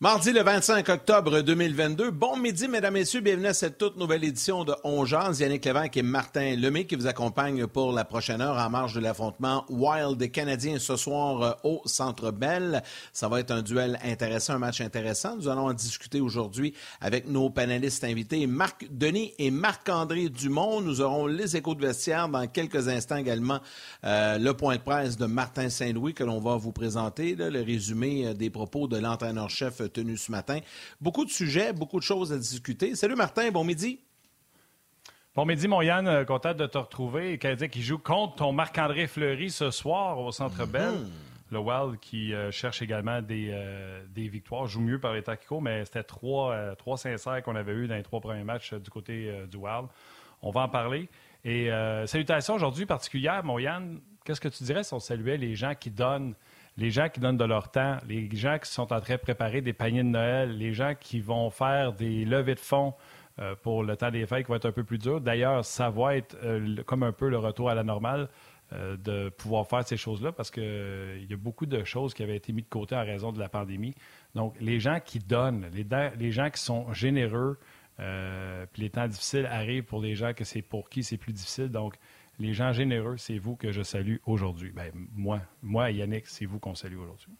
Mardi le 25 octobre 2022. Bon midi, mesdames, messieurs. Bienvenue à cette toute nouvelle édition de On Yannick Lévesque et Martin Lemay qui vous accompagnent pour la prochaine heure en marge de l'affrontement Wild Canadien ce soir euh, au Centre Bell. Ça va être un duel intéressant, un match intéressant. Nous allons en discuter aujourd'hui avec nos panélistes invités Marc Denis et Marc-André Dumont. Nous aurons les échos de vestiaire dans quelques instants également. Euh, le point de presse de Martin Saint-Louis que l'on va vous présenter, là, le résumé euh, des propos de l'entraîneur-chef tenu ce matin. Beaucoup de sujets, beaucoup de choses à discuter. Salut Martin, bon midi. Bon midi, mon Yann, euh, content de te retrouver. Canadien qui joue contre ton Marc-André Fleury ce soir au Centre mhm. Bell. Le Wild qui euh, cherche également des, euh, des, victoires, joue mieux par les tacticaux, mais c'était trois, trois sincères qu'on avait eu dans les trois premiers matchs du côté du Wild. On va en parler. Et salutations aujourd'hui particulières, mon Yann. Qu'est-ce que tu dirais si on saluait les gens qui donnent les gens qui donnent de leur temps, les gens qui sont en train de préparer des paniers de Noël, les gens qui vont faire des levées de fonds euh, pour le temps des fêtes qui va être un peu plus dur. D'ailleurs, ça va être euh, comme un peu le retour à la normale euh, de pouvoir faire ces choses-là parce qu'il y a beaucoup de choses qui avaient été mises de côté en raison de la pandémie. Donc, les gens qui donnent, les, les gens qui sont généreux, puis les temps difficiles arrivent pour les gens que c'est pour qui c'est plus difficile. Donc, les gens généreux, c'est vous que je salue aujourd'hui. Ben, moi, moi, Yannick, c'est vous qu'on salue aujourd'hui.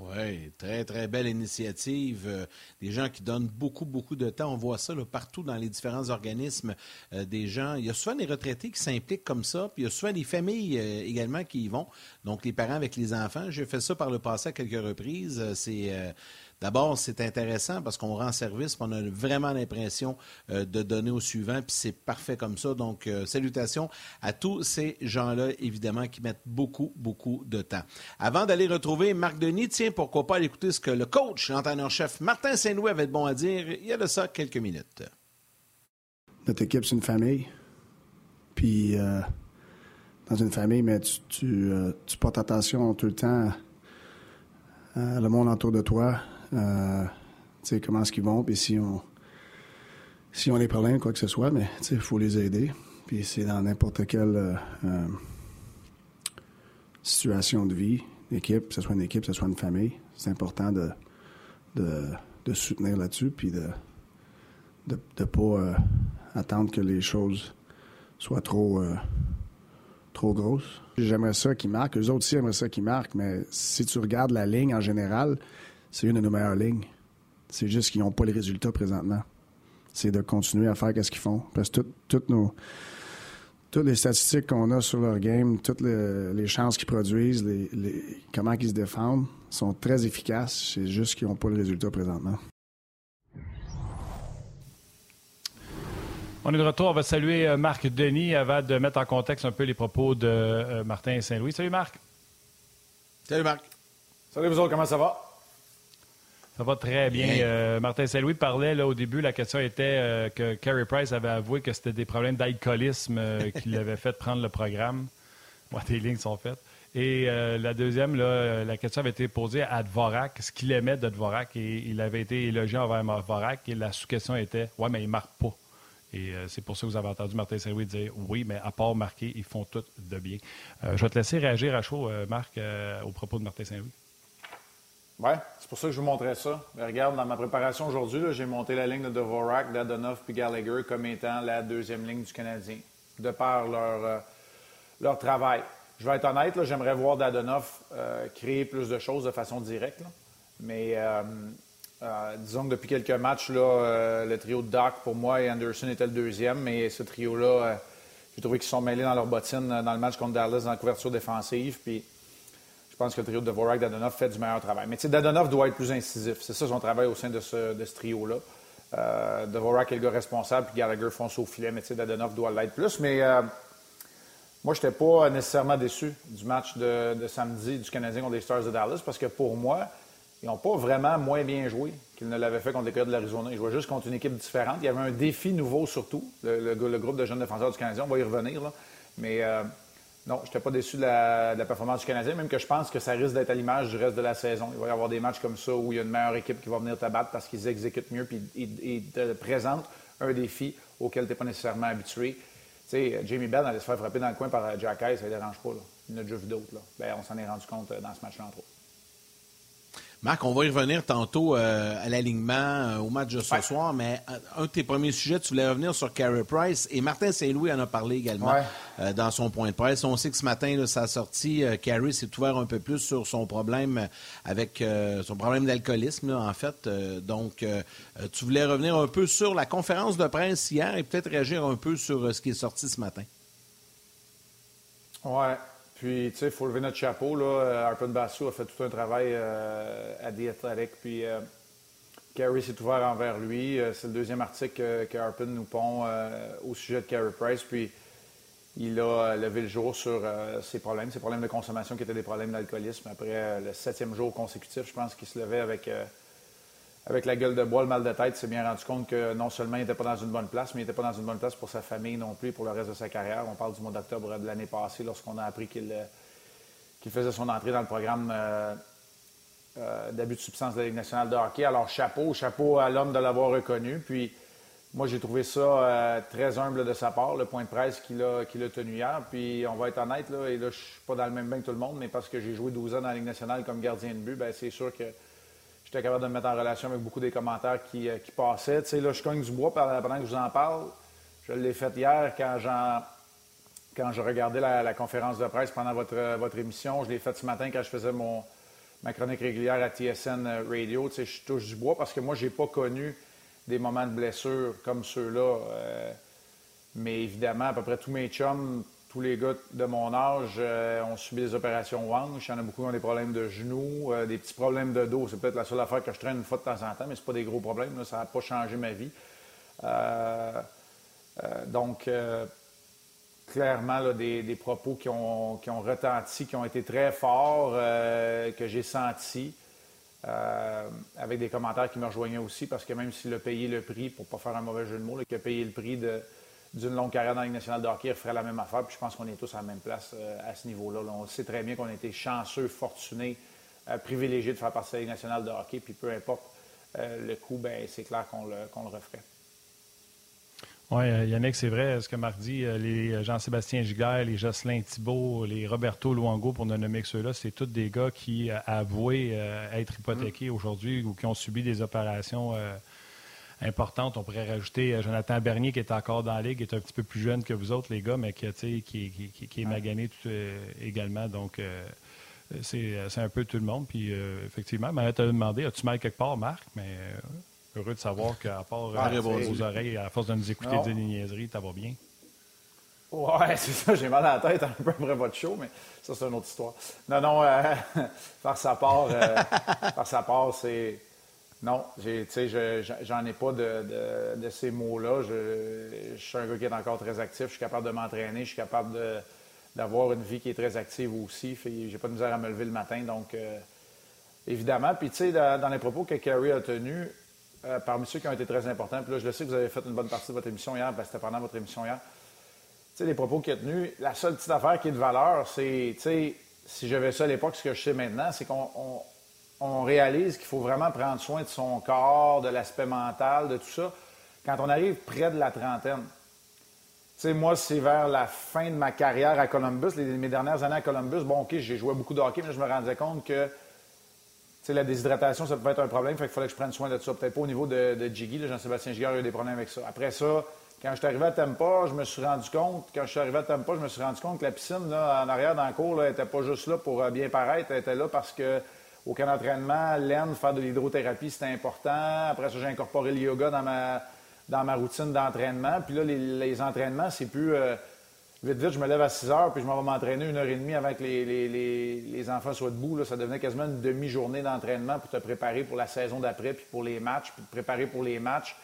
Oui, très, très belle initiative. Euh, des gens qui donnent beaucoup, beaucoup de temps. On voit ça partout dans les différents organismes. Euh, des gens, il y a souvent des retraités qui s'impliquent comme ça, puis il y a souvent des familles euh, également qui y vont. Donc, les parents avec les enfants. J'ai fait ça par le passé à quelques reprises. C'est D'abord, c'est intéressant parce qu'on rend service, on a vraiment l'impression euh, de donner au suivant, puis c'est parfait comme ça. Donc, euh, salutations à tous ces gens-là, évidemment, qui mettent beaucoup, beaucoup de temps. Avant d'aller retrouver Marc Denis, tiens, pourquoi pas aller écouter ce que le coach, l'entraîneur-chef Martin Saint-Louis avait de bon à dire il y a de ça quelques minutes. Notre équipe, c'est une famille. Puis, euh, dans une famille, mais tu, tu portes attention tout le temps à le monde autour de toi, euh, comment est-ce qu'ils vont, puis si on, si on des problèmes, quoi que ce soit, mais il faut les aider. Puis c'est dans n'importe quelle euh, euh, situation de vie, équipe, que ce soit une équipe, que ce soit une famille, c'est important de, de, soutenir là-dessus, puis de ne de, pas attendre que les choses soient trop, trop grosses. J'aimerais ça qu'ils marquent. Eux autres aussi aimeraient ça qu'ils marquent, mais si tu regardes la ligne en général, c'est une de nos meilleures lignes. C'est juste qu'ils n'ont pas les résultats présentement. C'est de continuer à faire ce qu'ils font. Parce que toutes nos toutes les statistiques qu'on a sur leur game, toutes les, chances qu'ils produisent, les, comment ils se défendent, sont très efficaces. C'est juste qu'ils n'ont pas les résultats présentement. On est de retour. On va saluer euh, Marc Denis avant de mettre en contexte un peu les propos de euh, Martin Saint-Louis. Salut Marc. Salut Marc. Salut vous autres, comment ça va? Ça va très bien. Euh, Martin Saint-Louis parlait là, au début, la question était euh, que Carey Price avait avoué que c'était des problèmes d'alcoolisme euh, qui l'avaient fait prendre le programme. Moi, tes lignes sont faites. Et la deuxième, là, la question avait été posée à Dvorak, ce qu'il aimait de Dvorak, et il avait été élogié envers Dvorak, et la sous-question était Ouais, mais il marque pas. Et c'est pour ça que vous avez entendu Martin Saint-Louis dire Oui, mais à part marquer, ils font tout de bien. je vais te laisser réagir à chaud, Marc, au propos de Martin Saint-Louis. Oui, c'est pour ça que je vous montrais ça. regarde, dans ma préparation aujourd'hui, j'ai monté la ligne de Dvorak, Dadonov puis Gallagher comme étant la deuxième ligne du Canadien, de par leur, euh, leur travail. Je vais être honnête, j'aimerais voir Dadonov euh, créer plus de choses de façon directe. Mais euh, disons que depuis quelques matchs, là, le trio de Doc, pour moi, et Anderson était le deuxième, mais ce trio-là, j'ai trouvé qu'ils sont mêlés dans leur bottine dans le match contre Dallas dans la couverture défensive. Puis pense que le trio de Dvorak Dadonov fait du meilleur travail. Mais Dadonov doit être plus incisif. C'est ça son travail au sein de ce, trio-là. Euh, Dvorak est le gars responsable, puis Gallagher fonce au filet, mais Dadonov doit l'être plus. Mais euh, moi, je n'étais pas nécessairement déçu du match de, samedi du Canadien contre les Stars de Dallas, parce que pour moi, ils n'ont pas vraiment moins bien joué qu'ils ne l'avaient fait contre les Coyotes de l'Arizona. Ils jouaient juste contre une équipe différente. Il y avait un défi nouveau surtout, le, groupe de jeunes défenseurs du Canadien. On va y revenir, là. Mais euh, non, je n'étais pas déçu de la, performance du Canadien, même que je pense que ça risque d'être à l'image du reste de la saison. Il va y avoir des matchs comme ça où il y a une meilleure équipe qui va venir te battre parce qu'ils exécutent mieux et ils te présentent un défi auquel tu n'es pas nécessairement habitué. Tu sais, Jamie Bell allait se faire frapper dans le coin par Jack Hayes, ça ne dérange pas. Là. Il en a déjà vu d'autres. Ben, on s'en est rendu compte euh, dans ce match-là, entre autres. Marc, on va y revenir tantôt euh, à l'alignement, euh, au match de ce soir, mais euh, un de tes premiers sujets, tu voulais revenir sur Carey Price, et Martin Saint-Louis en a parlé également dans son point de presse. On sait que ce matin, là, sa sortie, Carey s'est ouvert un peu plus sur son problème avec son problème d'alcoolisme, en fait. donc, tu voulais revenir un peu sur la conférence de presse hier et peut-être réagir un peu sur ce qui est sorti ce matin. Ouais. Puis, tu sais, il faut lever notre chapeau. Là. Arpin Bassou a fait tout un travail euh, à The Athletic. Puis, euh, Carey s'est ouvert envers lui. Euh, c'est le deuxième article que, Arpin nous pond au sujet de Carey Price. Puis, il a levé le jour sur ses problèmes, ses problèmes de consommation qui étaient des problèmes d'alcoolisme. Après le septième jour consécutif, je pense qu'il se levait avec avec la gueule de bois, le mal de tête, s'est bien rendu compte que non seulement il n'était pas dans une bonne place, mais il n'était pas dans une bonne place pour sa famille non plus, pour le reste de sa carrière. On parle du mois d'octobre de l'année passée, lorsqu'on a appris qu'il euh, faisait son entrée dans le programme euh, euh, d'abus de substance de la Ligue nationale de hockey. Alors, chapeau, chapeau à l'homme de l'avoir reconnu. Puis, moi, j'ai trouvé ça très humble de sa part, le point de presse qu'il a, a tenu hier. Puis, on va être honnête, là, et là, je suis pas dans le même bain que tout le monde, mais parce que j'ai joué 12 ans dans la Ligue nationale comme gardien de but, ben c'est sûr que j'étais capable de me mettre en relation avec beaucoup des commentaires qui, euh, passaient. Tu sais, là, je cogne du bois pendant que je vous en parle. Je l'ai fait hier quand, quand je regardais la, conférence de presse pendant votre, euh, votre émission. Je l'ai fait ce matin quand je faisais mon, ma chronique régulière à TSN euh, Radio. Tu sais, je touche du bois parce que moi, je n'ai pas connu des moments de blessure comme ceux-là. mais évidemment, à peu près tous mes chums tous les gars de mon âge euh, ont subi des opérations hanches. Il y en a beaucoup qui ont des problèmes de genoux, euh, des petits problèmes de dos. C'est peut-être la seule affaire que je traîne une fois de temps en temps, mais ce pas des gros problèmes. Ça n'a pas changé ma vie. Euh, donc, clairement, des, propos qui ont, retenti, qui ont été très forts, que j'ai sentis. avec des commentaires qui me rejoignaient aussi, parce que même s'il a payé le prix, pour ne pas faire un mauvais jeu de mots, qu'il a payé le prix de, d'une longue carrière dans la Ligue nationale de hockey, il ferait la même affaire. Puis je pense qu'on est tous à la même place euh, à ce niveau-là. On sait très bien qu'on a été chanceux, fortunés, euh, privilégiés de faire partie de la Ligue nationale de hockey. Puis peu importe euh, le coût, ben, c'est clair qu'on le, le referait. Oui, Yannick, c'est vrai. Ce que Marc dit, les Jean-Sébastien Giguère, les Jocelyn Thibault, les Roberto Luango, pour ne nommer que ceux-là, c'est tous des gars qui avouaient être hypothéqués mm. aujourd'hui ou qui ont subi des opérations importante. On pourrait rajouter euh, Jonathan Bernier qui est encore dans la ligue, qui est un petit peu plus jeune que vous autres, les gars, mais qui, qui, qui, qui est magané tout, euh, également. Donc, euh, c'est un peu tout le monde. Puis, effectivement, Marie t'a demandé as-tu mal quelque part, Marc? Mais heureux de savoir qu'à part vos oreilles, à force de nous écouter des niaiseries, ça va bien? Ouais, c'est ça, j'ai mal à la tête un peu après votre show, mais ça, c'est une autre histoire. Non, non, par sa part, par sa part, c'est non, j'en ai, pas de, ces mots-là. Je, suis un gars qui est encore très actif. Je suis capable de m'entraîner. Je suis capable d'avoir une vie qui est très active aussi. J'ai pas de misère à me lever le matin. Donc, euh, évidemment. Puis, tu sais, dans, les propos que Carrie a tenus, euh, parmi ceux qui ont été très importants, puis là, je le sais que vous avez fait une bonne partie de votre émission hier, parce que c'était pendant votre émission hier. Tu sais, les propos qu'il a tenus, la seule petite affaire qui est de valeur, c'est, tu sais, si j'avais ça à l'époque, ce que je sais maintenant, c'est qu'on on réalise qu'il faut vraiment prendre soin de son corps, de l'aspect mental, de tout ça, quand on arrive près de la trentaine. Tu sais, moi, c'est vers la fin de ma carrière à Columbus, mes dernières années à Columbus. Bon, OK, j'ai joué beaucoup de hockey, mais je me rendais compte que la déshydratation, ça pouvait être un problème, fait qu'il fallait que je prenne soin de ça. Peut-être pas au niveau de, de Jiggy, Jean-Sébastien Giguère a eu des problèmes avec ça. Après ça, quand je suis arrivé à Tampa, je me suis rendu compte, quand je suis arrivé à Tampa, je me suis rendu compte que la piscine, là, en arrière, dans le cours, n'était pas juste là pour euh, bien paraître, elle était là parce que au camp d'entraînement, laine, faire de l'hydrothérapie, c'était important. Après ça, j'ai incorporé le yoga dans ma, dans ma routine d'entraînement. Puis là, les, entraînements, c'est plus euh, vite, vite, je me lève à 6 heures, puis je m'en vais m'entraîner une heure et demie avec les, les, enfants soient debout. Là, ça devenait quasiment une demi-journée d'entraînement pour te préparer pour la saison d'après, puis pour les matchs, puis te préparer pour les matchs.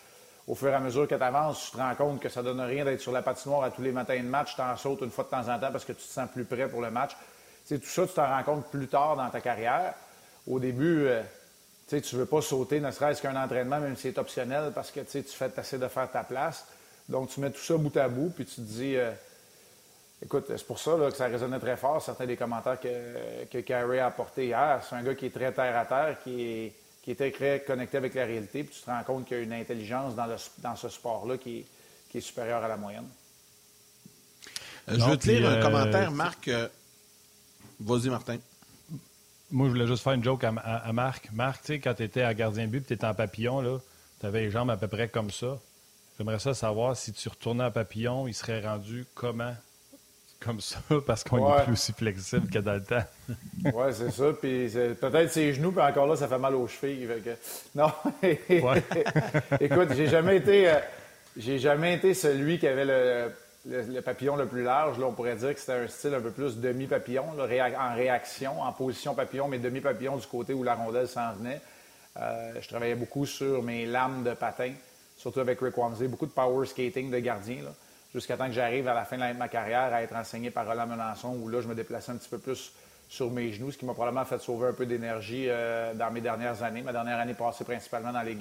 Au fur et à mesure que tu avances, tu te rends compte que ça donne rien d'être sur la patinoire à tous les matins de match. Tu t'en sautes une fois de temps en temps parce que tu te sens plus prêt pour le match. C'est tout ça, tu t'en rends compte plus tard dans ta carrière au début, euh, tu ne veux pas sauter ne serait-ce qu'un entraînement, même si c'est optionnel, parce que tu fais assez de faire ta place. Donc, tu mets tout ça bout à bout, puis tu te dis, euh, écoute, c'est pour ça que ça résonnait très fort, certains des commentaires que, que Carey a apportés hier. C'est un gars qui est très terre à terre, qui, est, qui était très connecté avec la réalité, puis tu te rends compte qu'il y a une intelligence dans, le, dans ce sport-là qui, qui, est supérieure à la moyenne. Euh, je veux te lire un commentaire, Marc. Vas-y, Martin. Moi, je voulais juste faire une joke à, Marc. Marc, tu sais, quand tu étais à gardien but tu étais en papillon, tu avais les jambes à peu près comme ça. J'aimerais ça savoir si tu retournais en papillon, il serait rendu comment? Comme ça parce qu'on est plus aussi flexible que dans le temps. oui, c'est ça. Puis peut-être ses genoux, puis encore là, ça fait mal aux chevilles. Non. Écoute, j'ai jamais été. Euh, j'ai jamais été celui qui avait le, papillon le plus large. On pourrait dire que c'était un style un peu plus demi-papillon, en réaction, en position papillon, mais demi-papillon du côté où la rondelle s'en venait. Euh, je travaillais beaucoup sur mes lames de patin, surtout avec Rick Wamsey, beaucoup de power skating de gardien. jusqu'à temps que j'arrive à la fin de ma carrière à être enseigné par Roland Melançon, où là, je me déplaçais un petit peu plus sur mes genoux, ce qui m'a probablement fait sauver un peu d'énergie euh, dans mes dernières années. Ma dernière année passée principalement dans les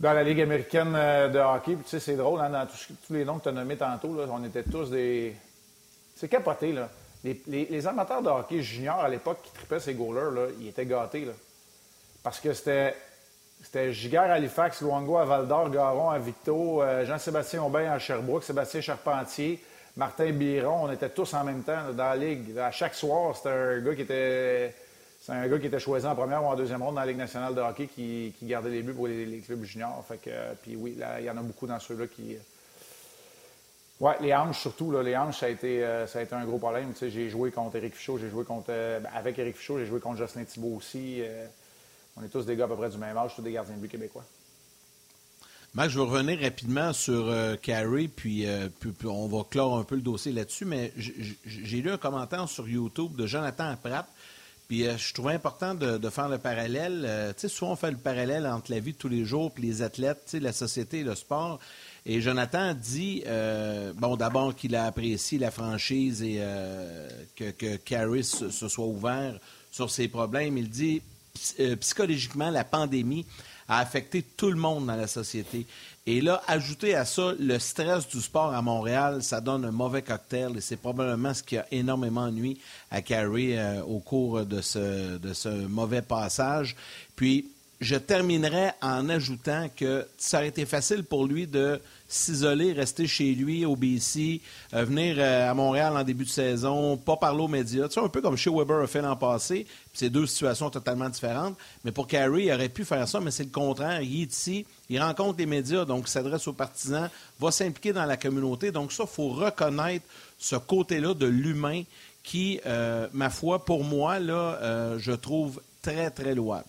dans la Ligue américaine euh, de hockey. Puis, tu sais, c'est drôle, hein, dans tous, les noms que tu as nommés tantôt, on était tous des. C'est capoté, là. Les, amateurs de hockey junior à l'époque qui tripaient ces goalers, là, ils étaient gâtés, là. Parce que c'était. C'était Giguère Halifax, Luango à Val d'Or, Garon à Victo, euh, Jean-Sébastien Aubin à Sherbrooke, Sébastien Charpentier, Martin Biron, on était tous en même temps dans la ligue. À chaque soir, c'était un gars qui était c'est un gars qui était choisi en première ou en deuxième ronde dans la Ligue nationale de hockey qui, gardait les buts pour les, clubs juniors. Fait que, puis oui, il y en a beaucoup dans ceux-là qui. Euh, oui, les hanches surtout. Là, les hanches, ça a, été, euh, ça a été un gros problème. Tu sais, j'ai joué contre Éric Fichaud, j'ai joué contre. Euh, ben, avec Éric Fichaud, j'ai joué contre Jocelyn Thibault aussi. on est tous des gars à peu près du même âge, tous des gardiens de but québécois. Marc, je vais revenir rapidement sur Carrie, puis, puis, on va clore un peu le dossier là-dessus, mais j'ai lu un commentaire sur YouTube de Jonathan Pratt puis euh, je trouvais important de, faire le parallèle. Euh, tu sais, souvent on fait le parallèle entre la vie de tous les jours puis les athlètes, tu sais, la société et le sport. Et Jonathan dit, euh, bon, d'abord qu'il a apprécié la franchise et que, que Caris se soit ouvert sur ses problèmes. Il dit, psychologiquement, la pandémie a affecté tout le monde dans la société. Et là, ajouter à ça le stress du sport à Montréal, ça donne un mauvais cocktail et c'est probablement ce qui a énormément nuit à Carey euh, au cours de ce, de ce mauvais passage. Puis, je terminerai en ajoutant que ça aurait été facile pour lui de s'isoler, rester chez lui au BC, euh, venir euh, à Montréal en début de saison, pas parler aux médias. Tu sais, un peu comme chez Weber a fait l'an passé. C'est deux situations totalement différentes. Mais pour Carey, il aurait pu faire ça, mais c'est le contraire. Il est ici, il rencontre les médias, donc il s'adresse aux partisans, va s'impliquer dans la communauté. Donc ça, il faut reconnaître ce côté-là de l'humain qui, euh, ma foi, pour moi, je trouve très, très louable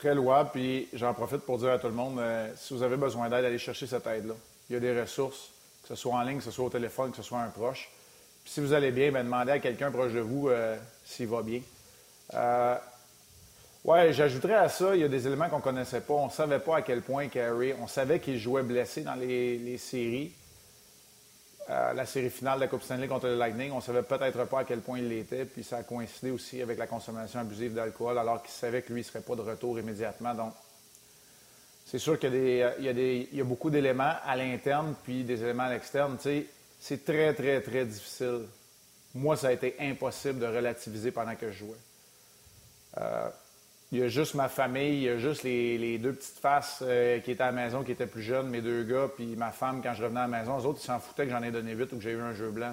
très louable. Puis j'en profite pour dire à tout le monde, euh, si vous avez besoin d'aide, allez chercher cette aide-là. Il y a des ressources, que ce soit en ligne, que ce soit au téléphone, que ce soit un proche. Puis si vous allez bien, bien demandez à quelqu'un proche de vous euh, s'il va bien. Euh, ouais, j'ajouterais à ça, il y a des éléments qu'on ne connaissait pas. On ne savait pas à quel point Carey, on savait qu'il jouait blessé dans les séries la série finale de la Coupe Stanley contre le Lightning, on savait peut-être pas à quel point il l'était, puis ça a coïncidé aussi avec la consommation abusive d'alcool, alors qu'il savait que lui ne serait pas de retour immédiatement. Donc, c'est sûr qu'il y, a, y a beaucoup d'éléments à l'interne, puis des éléments à l'externe. c'est très, très, très difficile. Moi, ça a été impossible de relativiser pendant que je jouais. Euh, il y a juste ma famille, il y a juste les, deux petites faces euh, qui étaient à la maison, qui étaient plus jeunes, mes deux gars, puis ma femme quand je revenais à la maison. Les autres, ils s'en foutaient que j'en ai donné huit ou que j'ai eu un jeu blanc.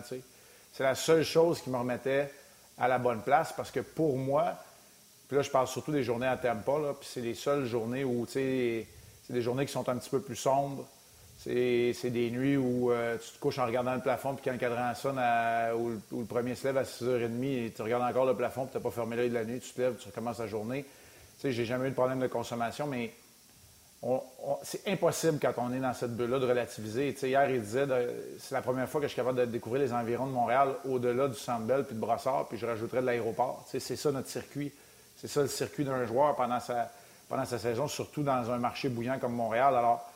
C'est la seule chose qui me remettait à la bonne place parce que pour moi, puis là, je parle surtout des journées à Tampa, là, puis c'est les seules journées où, tu sais, c'est des journées qui sont un petit peu plus sombres. C'est des nuits où euh, tu te couches en regardant le plafond, puis quand le cadran sonne, où, le premier se lève à 6h30, et tu regardes encore le plafond, puis tu n'as pas fermé l'œil de la nuit, tu te lèves, tu recommences la journée sais, j'ai jamais eu de problème de consommation, mais c'est impossible quand on est dans cette bulle-là de relativiser. Hier, il disait, c'est la première fois que je suis capable de découvrir les environs de Montréal au-delà du Sandbell puis de Brossard, puis je rajouterais de l'aéroport. C'est ça notre circuit. C'est ça le circuit d'un joueur pendant sa, sa saison, surtout dans un marché bouillant comme Montréal. Alors,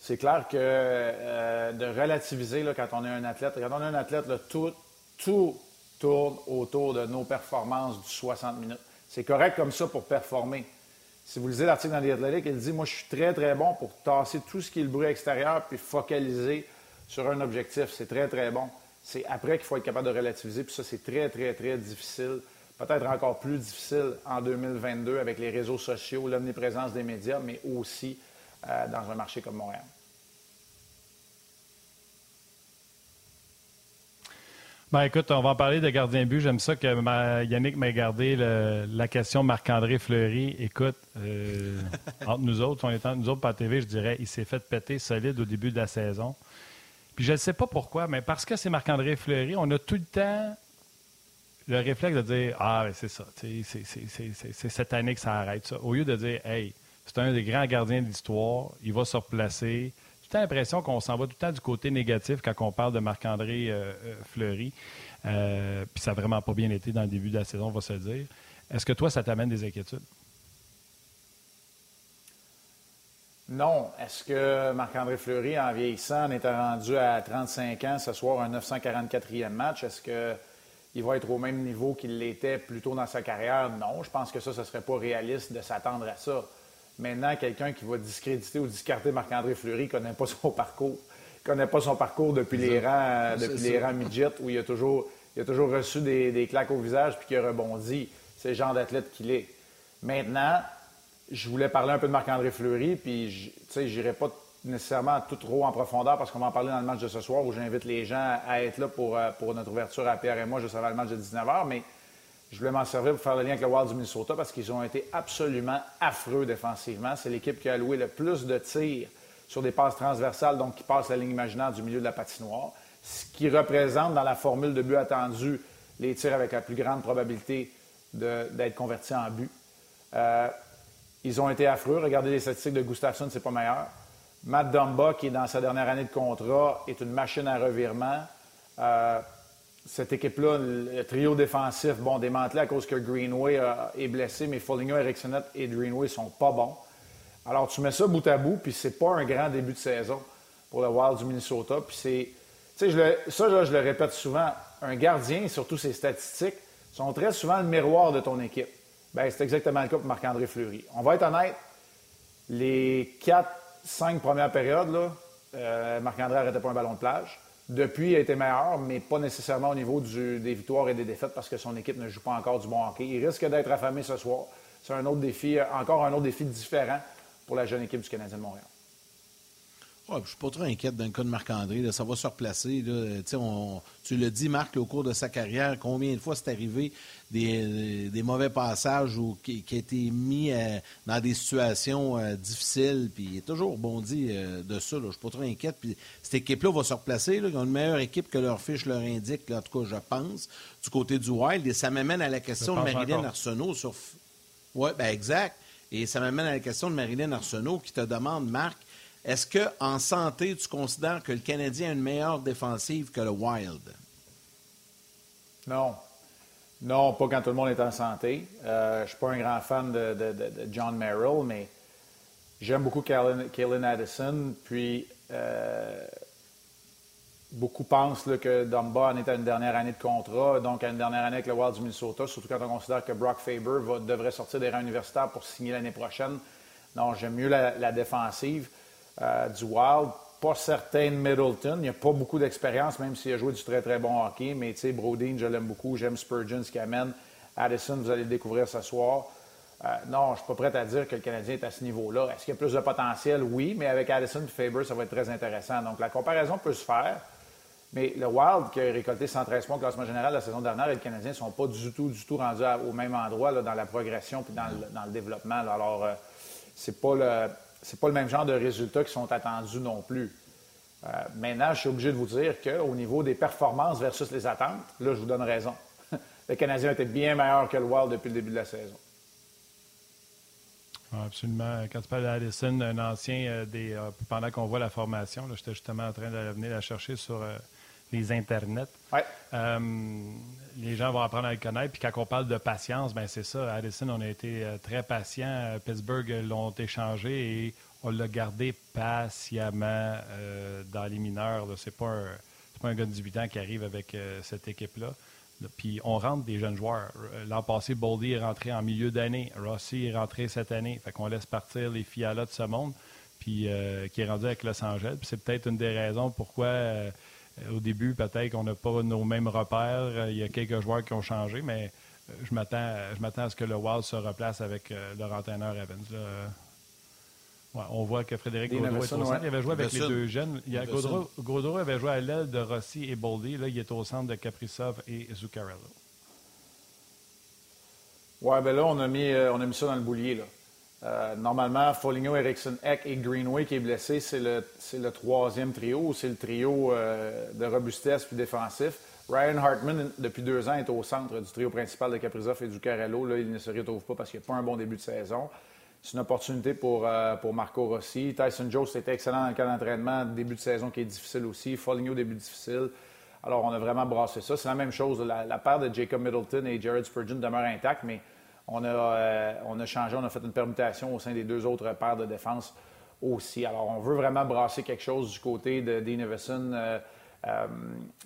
c'est clair que euh, de relativiser quand on est un athlète, quand on est un athlète, tout tourne autour de nos performances du 60 minutes. C'est correct comme ça pour performer. Si vous lisez l'article dans The Athletic, il dit Moi, je suis très, très bon pour tasser tout ce qui est le bruit extérieur puis focaliser sur un objectif. C'est très, très bon. C'est après qu'il faut être capable de relativiser, puis ça, c'est très, très, très difficile. Peut-être encore plus difficile en 2022 avec les réseaux sociaux, l'omniprésence des médias, mais aussi euh, dans un marché comme Montréal. Ben, écoute, on va en parler de gardien but. J'aime ça que Yannick m'a gardé la question Marc-André Fleury. Écoute, euh, entre nous autres, on est entre nous autres par TV, je dirais, il s'est fait péter solide au début de la saison. Puis je ne sais pas pourquoi, mais parce que c'est Marc-André Fleury, on a tout le temps le réflexe de dire Ah, ben, c'est ça, c'est cette année que ça arrête ça. Au lieu de dire Hey, c'est un des grands gardiens de l'histoire, il va se replacer. J'ai l'impression qu'on s'en va tout le temps du côté négatif quand on parle de Marc-André euh, euh, Fleury. Euh, puis ça n'a vraiment pas bien été dans le début de la saison, on va se dire. Est-ce que toi, ça t'amène des inquiétudes? Non. Est-ce que Marc-André Fleury, en vieillissant, en étant rendu à 35 ans, ce soir un 944e match, est-ce qu'il va être au même niveau qu'il l'était plus tôt dans sa carrière? Non. Je pense que ça, ce ne serait pas réaliste de s'attendre à ça. Maintenant, quelqu'un qui va discréditer ou discarter Marc-André Fleury ne connaît pas son parcours. Il connaît pas son parcours depuis les rangs, depuis les rangs midget où il a toujours, il a toujours reçu des, des claques au visage puis qu'il a rebondi. C'est le genre d'athlète qu'il est. Maintenant, je voulais parler un peu de Marc-André Fleury, puis je n'irai pas nécessairement tout trop en profondeur parce qu'on va en parler dans le match de ce soir où j'invite les gens à être là pour, euh, pour notre ouverture à Pierre et moi juste avant le match de 19h. Mais je voulais m'en servir pour faire le lien avec le Wild du Minnesota parce qu'ils ont été absolument affreux défensivement. C'est l'équipe qui a alloué le plus de tirs sur des passes transversales, donc qui passent la ligne imaginaire du milieu de la patinoire, ce qui représente dans la formule de but attendu les tirs avec la plus grande probabilité d'être convertis en but. Euh, ils ont été affreux. Regardez les statistiques de Gustafsson, c'est pas meilleur. Matt Dumba, qui est dans sa dernière année de contrat, est une machine à revirement. Euh, cette équipe-là, le trio défensif, bon, démantelé à cause que Greenway est blessé, mais Foligno, Eriksson et Greenway sont pas bons. Alors, tu mets ça bout à bout, puis c'est pas un grand début de saison pour le Wild du Minnesota. Puis c'est. Tu sais, ça, je le répète souvent, un gardien, surtout ses statistiques, sont très souvent le miroir de ton équipe. Bien, c'est exactement le cas pour Marc-André Fleury. On va être honnête, les quatre, cinq premières périodes, euh, Marc-André n'arrêtait pas un ballon de plage. Depuis, il a été meilleur, mais pas nécessairement au niveau des victoires et des défaites parce que son équipe ne joue pas encore du bon hockey. Il risque d'être affamé ce soir. C'est un autre défi, encore un autre défi différent pour la jeune équipe du Canadien de Montréal je ne suis pas trop inquiète d'un cas de Marc-André. Ça va se replacer. tu le dis, Marc, au cours de sa carrière, combien de fois c'est arrivé des, mauvais passages ou qui, a été mis euh, dans des situations euh, difficiles. Puis il est toujours bondi euh, de ça. Je ne suis pas trop inquiète. Puis cette équipe-là va se replacer. Ils ont une meilleure équipe que leur fiche leur indique, en tout cas, je pense, du côté du Wild. Et ça m'amène à la question de Marilyn Arsenault sur. Oui, ben exact. Et ça m'amène à la question de Marilyn Arsenault qui te demande, Marc, est-ce qu'en santé, tu considères que le Canadien a une meilleure défensive que le Wild? Non. Non, pas quand tout le monde est en santé. Euh, je ne suis pas un grand fan de, John Merrill, mais j'aime beaucoup Kalen Addison. Puis, euh, beaucoup pensent que Dumba en est à une dernière année de contrat, donc à une dernière année avec le Wild du Minnesota, surtout quand on considère que Brock Faber devrait sortir des rangs universitaires pour signer l'année prochaine. Non, j'aime mieux la défensive. Euh, du Wild. Pas certain de Middleton. Il n'y a pas beaucoup d'expérience, même s'il a joué du très, très bon hockey. Mais tu sais, Brodeen, je l'aime beaucoup. J'aime Spurgeon, ce qu'il amène. Addison, vous allez le découvrir ce soir. Euh, non, je ne suis pas prêt à dire que le Canadien est à ce niveau-là. Est-ce qu'il y a plus de potentiel? Oui, mais avec Addison Faber, ça va être très intéressant. Donc, la comparaison peut se faire. Mais le Wild, qui a récolté 113 points au classement général la saison dernière, et le Canadien ne sont pas du tout, du tout rendus au même endroit dans la progression et dans le, développement. Alors, euh, c'est pas le c'est pas le même genre de résultats qui sont attendus non plus. Euh, maintenant, je suis obligé de vous dire qu'au niveau des performances versus les attentes, là, je vous donne raison. le Canadien était bien meilleur que le Wild depuis le début de la saison. absolument. Quand tu parles d'Addison, un ancien euh, des. Euh, pendant qu'on voit la formation, j'étais justement en train de venir la chercher sur les internets. Euh, les gens vont apprendre à le connaître. Puis quand on parle de patience, ben c'est ça. Addison, on a été euh, très patient. Euh, Pittsburgh l'ont échangé et on l'a gardé patiemment dans les mineurs. Ce n'est pas, pas, un gars de 18 ans qui arrive avec cette équipe-là. Puis on rentre des jeunes joueurs. L'an passé, Boldy est rentré en milieu d'année. Rossi est rentré cette année. Fait qu'on laisse partir les Fiala de ce monde, puis qui est rendu avec Los Angeles. c'est peut-être une des raisons pourquoi au début, peut-être qu'on n'a pas nos mêmes repères. Euh, il y a quelques joueurs qui ont changé, mais euh, je m'attends, je m'attends à ce que le Wild se replace avec leur entraîneur Evans. on voit que Frédéric Gaudreau est au centre. Il avait joué avec les deux jeunes. Il y a Gaudreau, avait joué à l'aile de Rossi et Boldy. Là, il est au centre de Kaprizov et Zuccarello. Oui, ben là, on a, mis, euh, on a mis ça dans le boulier. Là. Euh, normalement, Foligno, Erickson, Eck et Greenway qui est blessé, c'est le, le, troisième trio. C'est le trio euh, de robustesse puis défensif. Ryan Hartman, depuis deux ans, est au centre du trio principal de Kaprizov et Zuccarello. Là, il ne se retrouve pas parce qu'il n'y a pas un bon début de saison. C'est une opportunité pour, euh, pour Marco Rossi. Tyson Jones était excellent dans le cas d'entraînement. Début de saison qui est difficile aussi. Foligno, début difficile. Alors, on a vraiment brassé ça. C'est la même chose. La, paire de Jacob Middleton et Jared Spurgeon demeure intacte, mais on a, euh, on changé, on a fait une permutation au sein des deux autres paires de défense aussi. Alors, on veut vraiment brasser quelque chose du côté de Dean Everson. Euh, euh,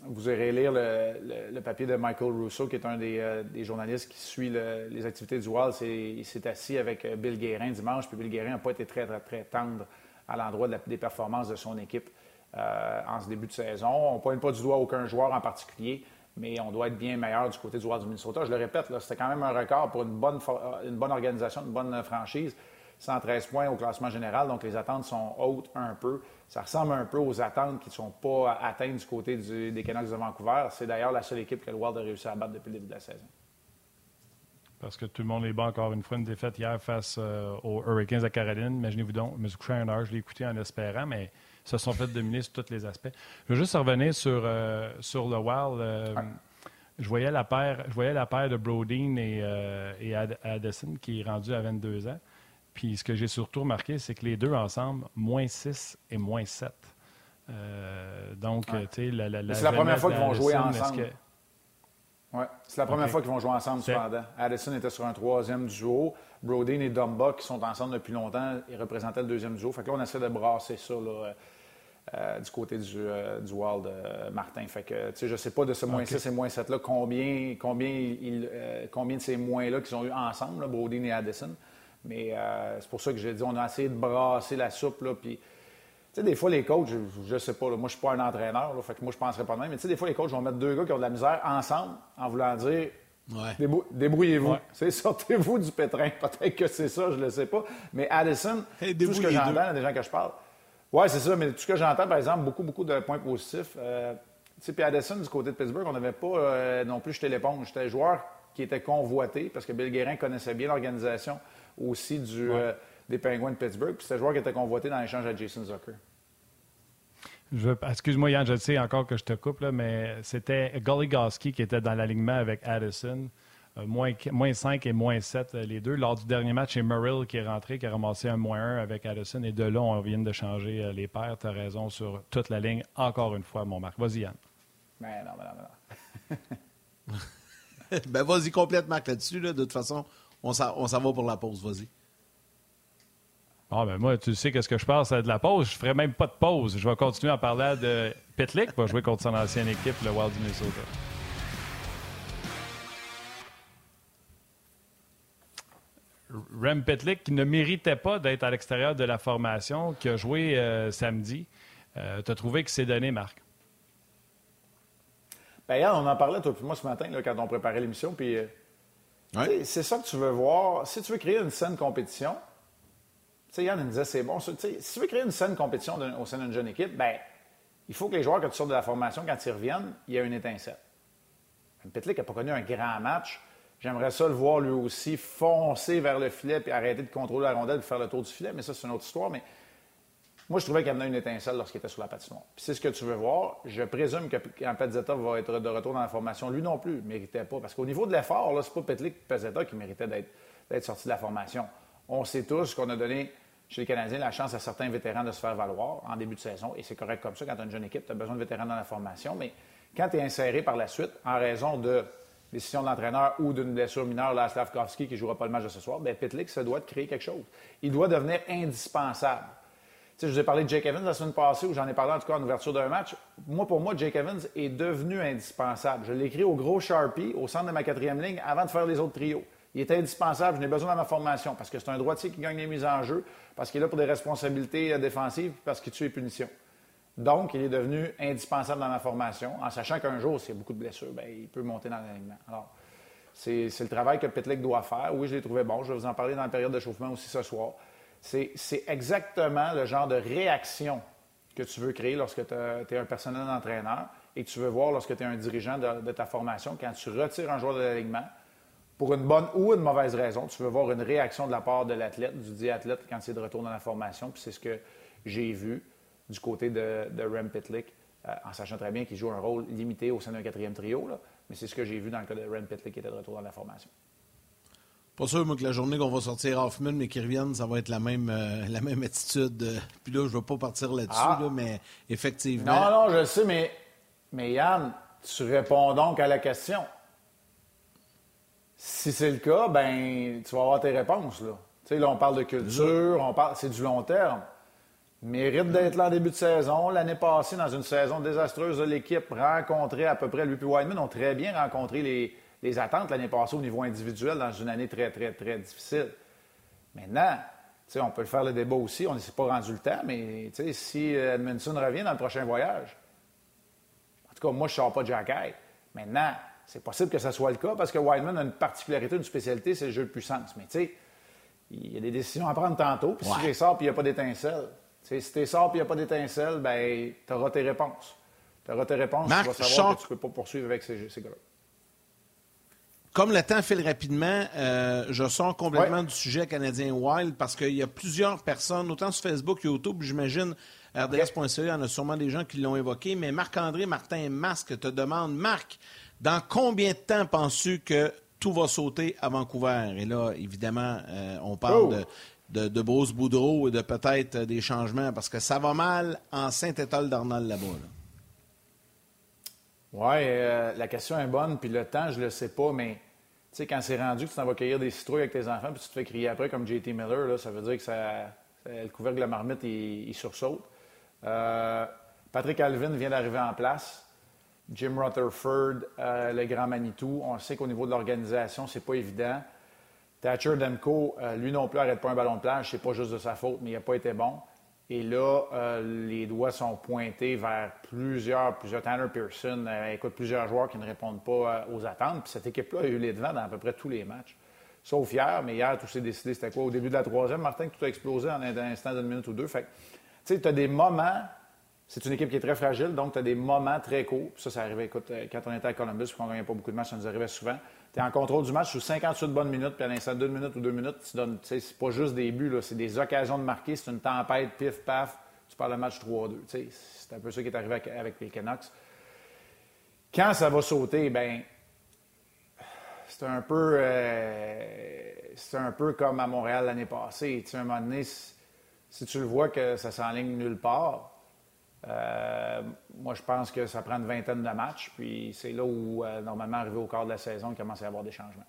vous irez lire le, papier de Michael Russo, qui est un des, journalistes qui suit les activités du Wild. Il s'est assis avec Bill Guérin dimanche, puis Bill Guérin n'a pas été très, très, très tendre à l'endroit des performances de son équipe en ce début de saison. On ne pointe pas du doigt aucun joueur en particulier, mais on doit être bien meilleur du côté du Wild du Minnesota. Je le répète, c'était quand même un record pour une bonne, bonne organisation, une bonne franchise. 113 points au classement général, donc les attentes sont hautes un peu. Ça ressemble un peu aux attentes qui ne sont pas atteintes du côté des Canucks de Vancouver. C'est d'ailleurs la seule équipe que le Wild a réussi à battre depuis le début de la saison. Parce que tout le monde est bon encore une fois. Une défaite hier face euh, aux Hurricanes à Caroline. Imaginez-vous donc, je me une heure, je l'ai écouté en espérant, mais se sont fait dominer sur tous les aspects. Je veux juste revenir sur, euh, sur le Wild. Euh, je, voyais la paire, je voyais la paire de Brodeen et, et Addison qui est rendu à 22 ans. Puis ce que j'ai surtout remarqué, c'est que les deux ensemble, moins 6 et moins 7. Euh, donc, tu sais, la, la, C'est la première fois qu'ils vont jouer ensemble. Oui, c'est la première fois qu'ils vont jouer ensemble, cependant. Addison était sur un troisième duo. Brodeen et Dumba, qui sont ensemble depuis longtemps, ils représentaient le deuxième duo. Fait que là, on essaie de brasser ça là, euh, du côté du, euh, du Wild, Martin. Fait que, tu sais, je sais pas de ce moins 6 et moins 7-là, combien, combien, il, combien de ces moins-là qu'ils ont eu ensemble, là, et Addison. Mais euh, c'est pour ça que j'ai dit, on a essayé de brasser la soupe. Là, puis, tu sais, des fois, les coachs, je, ne sais pas, moi, je suis pas un entraîneur, là, fait que moi, je penserais pas de même. Mais tu sais, des fois, les coachs vont mettre deux gars qui ont de la misère ensemble en voulant dire débrouillez-vous. C'est sortez-vous du pétrin. Peut-être que c'est ça, je ne le sais pas. Mais Addison, tout ce que j'entends, des gens que je parle. Oui, c'est ça, mais tout ce que j'entends, par exemple, beaucoup, beaucoup de points positifs. Euh, puis Addison, du côté de Pittsburgh, on n'avait pas euh, non plus jeté l'éponge. J'étais un joueur qui était convoité parce que Bill Guérin connaissait bien l'organisation aussi du, euh, des Penguins de Pittsburgh. Puis c'est un joueur qui était convoité dans l'échange à Jason Zucker. Excuse-moi, Yann, je sais encore que je te coupe, là, mais c'était Goligoski qui était dans l'alignement avec Addison. Euh, moins, moins, 5 et moins 7, euh, les deux. Lors du dernier match, c'est Merrill qui est rentré, qui a ramassé un moins 1 avec Addison. Et de là, on vient de changer les paires. Tu as raison sur toute la ligne. Encore une fois, mon Marc. Vas-y, Yann. Ben non, ben non, ben ben vas-y, complète, Marc, là-dessus. De toute façon, on s'en va pour la pause, vas-y. Ah ben moi, tu sais qu'est-ce que je pense de la pause? Je ferai même pas de pause. Je vais continuer à parler de Pitlick qui va jouer contre son ancienne équipe, le Wild du Minnesota. Rem Pitlick qui ne méritait pas d'être à l'extérieur de la formation, qui a joué euh, samedi. Euh, tu as trouvé que c'est donné, Marc? Ben, on en parlait, toi et moi, ce matin, quand on préparait l'émission. Puis euh, c'est ça que tu veux voir. Si tu veux créer une saine compétition, tu sais, Yann me disait, c'est bon. Si tu veux créer une saine compétition au sein d'une jeune équipe, ben, il faut que les joueurs, quand tu sors de la formation, quand ils reviennent, il y a une étincelle. Petlick n'a pas connu un grand match. J'aimerais ça le voir lui aussi foncer vers le filet et arrêter de contrôler la rondelle et faire le tour du filet, mais ça, c'est une autre histoire. Mais moi, je trouvais qu'il amenait une étincelle lorsqu'il était sur la patinoire. Puis c'est ce que tu veux voir. Je présume que va être de retour dans la formation, lui non plus ne méritait pas. Parce qu'au niveau de l'effort, là, c'est pas Petlick et qui méritaient d'être sortis de la formation. On sait tous qu'on a donné chez les Canadiens la chance à certains vétérans de se faire valoir en début de saison. Et c'est correct comme ça. Quand tu as une jeune équipe, tu as besoin de vétérans dans la formation. Mais quand tu es inséré par la suite, en raison de décision de l'entraîneur ou d'une blessure mineure, là, Slavkovski qui ne jouera pas le match de ce soir, bien, Pitlick, ça doit créer quelque chose. Il doit devenir indispensable je vous ai parlé de Jake Evans la semaine passée, où j'en ai parlé en tout cas en ouverture d'un match. Moi, pour moi, Jake Evans est devenu indispensable. Je l'ai écrit au gros Sharpie, au centre de ma quatrième ligne, avant de faire les autres trios. Il est indispensable, je n'ai besoin dans ma formation, parce que c'est un droitier qui gagne les mises en jeu, parce qu'il est là pour des responsabilités euh, défensives, parce qu'il tue les punitions. Donc, il est devenu indispensable dans ma formation, en sachant qu'un jour, s'il y a beaucoup de blessures, bien, il peut monter dans l'alignement. Alors, c'est le travail que Petlick doit faire. Oui, je l'ai trouvé bon. Je vais vous en parler dans la période de chauffement aussi ce soir. C'est exactement le genre de réaction que tu veux créer lorsque tu es un personnel d'entraîneur et que tu veux voir lorsque tu es un dirigeant de, ta formation, quand tu retires un joueur de l'alignement, pour une bonne ou une mauvaise raison, tu veux voir une réaction de la part de l'athlète, du dit athlète, quand c'est de retour dans la formation. Puis c'est ce que j'ai vu du côté de, de Rem Pitlick, euh, en sachant très bien qu'il joue un rôle limité au sein d'un quatrième trio. mais c'est ce que j'ai vu dans le cas de Rem Pitlick qui était de retour dans la formation. Pas sûr, moi, que la journée qu'on va sortir Hoffman, mais qu'il revienne, ça va être la même, euh, la même attitude. Puis là, je ne veux pas partir là-dessus, ah. mais effectivement. Non, non, je sais, mais, mais Yann, tu réponds donc à la question. Si c'est le cas, ben tu vas avoir tes réponses. Là, tu sais, là on parle de culture, on parle, c'est du long terme. Mérite d'être là en début de saison. L'année passée, dans une saison désastreuse de l'équipe, rencontré à peu près, lui et Wyman ont très bien rencontré les, les attentes l'année passée au niveau individuel dans une année très, très, très difficile. Maintenant, on peut faire le débat aussi, on ne s'est pas rendu le temps, mais si Edmondson revient dans le prochain voyage, en tout cas, moi, je ne sors pas de Jack Maintenant, c'est possible que ce soit le cas parce que Wildman a une particularité, une spécialité, c'est le jeu de puissance. Mais tu sais, il y a des décisions à prendre tantôt, puis si tu sors puis il n'y a pas d'étincelle, si tu sors puis il n'y a pas d'étincelle, ben tu auras tes réponses. Tu auras tes réponses, tu vas savoir que tu ne peux pas poursuivre avec ces, ces gars-là. Comme le temps file rapidement, euh, je sors complètement du sujet canadien Wild parce qu'il y a plusieurs personnes, autant sur Facebook, YouTube, j'imagine, RDS.ca, il y en a sûrement des gens qui l'ont évoqué, mais Marc-André Martin Masque te demande, Marc, dans combien de temps penses-tu que tout va sauter à Vancouver? Et là, évidemment, euh, on parle oh! de, de, Bruce Boudreau et de peut-être des changements parce que ça va mal en Saint-Étoile d'Arnold là-bas. Oui, euh, la question est bonne, puis le temps, je le sais pas, mais tu sais, quand c'est rendu que tu t'en vas cueillir des citrouilles avec tes enfants, puis tu te fais crier après comme JT Miller, là, ça veut dire que ça, le couvercle de la marmite, il, sursaute. Euh, Patrick Alvin vient d'arriver en place. Jim Rutherford, euh, le grand Manitou. On sait qu'au niveau de l'organisation, c'est pas évident. Thatcher Demko, euh, lui non plus, arrête pas un ballon de plage. C'est pas juste de sa faute, mais il n'a pas été bon. Et là, euh, les doigts sont pointés vers plusieurs, plusieurs Tanner Pearson, euh, écoute, plusieurs joueurs qui ne répondent pas aux attentes. Puis cette équipe-là a eu les devants dans à peu près tous les matchs. Sauf hier, mais hier, tout s'est décidé, c'était quoi? Au début de la troisième, Martin, tout a explosé en un instant d'une minute ou deux. Fait tu sais, tu as des moments, c'est une équipe qui est très fragile, donc tu as des moments très courts. ça, ça arrivait, écoute, quand on était à Columbus, qu'on ne gagnait pas beaucoup de matchs, ça nous arrivait souvent tu es en contrôle du match sous 58 bonnes minutes, puis à l'instant 2 minutes ou 2 minutes, tu donnes. C'est pas juste des buts, c'est des occasions de marquer, c'est une tempête, pif, paf, tu parles le match 3-2. C'est un peu ça qui est arrivé avec, les Canucks. Quand ça va sauter, ben c'est un peu euh, c'est un peu comme à Montréal l'année passée. Tu sais, à un moment donné, si tu le vois que ça s'enligne nulle part, euh, moi, je pense que ça prend une vingtaine de matchs, puis c'est là où, euh, normalement, arrivé au quart de la saison, il commence à y avoir des changements.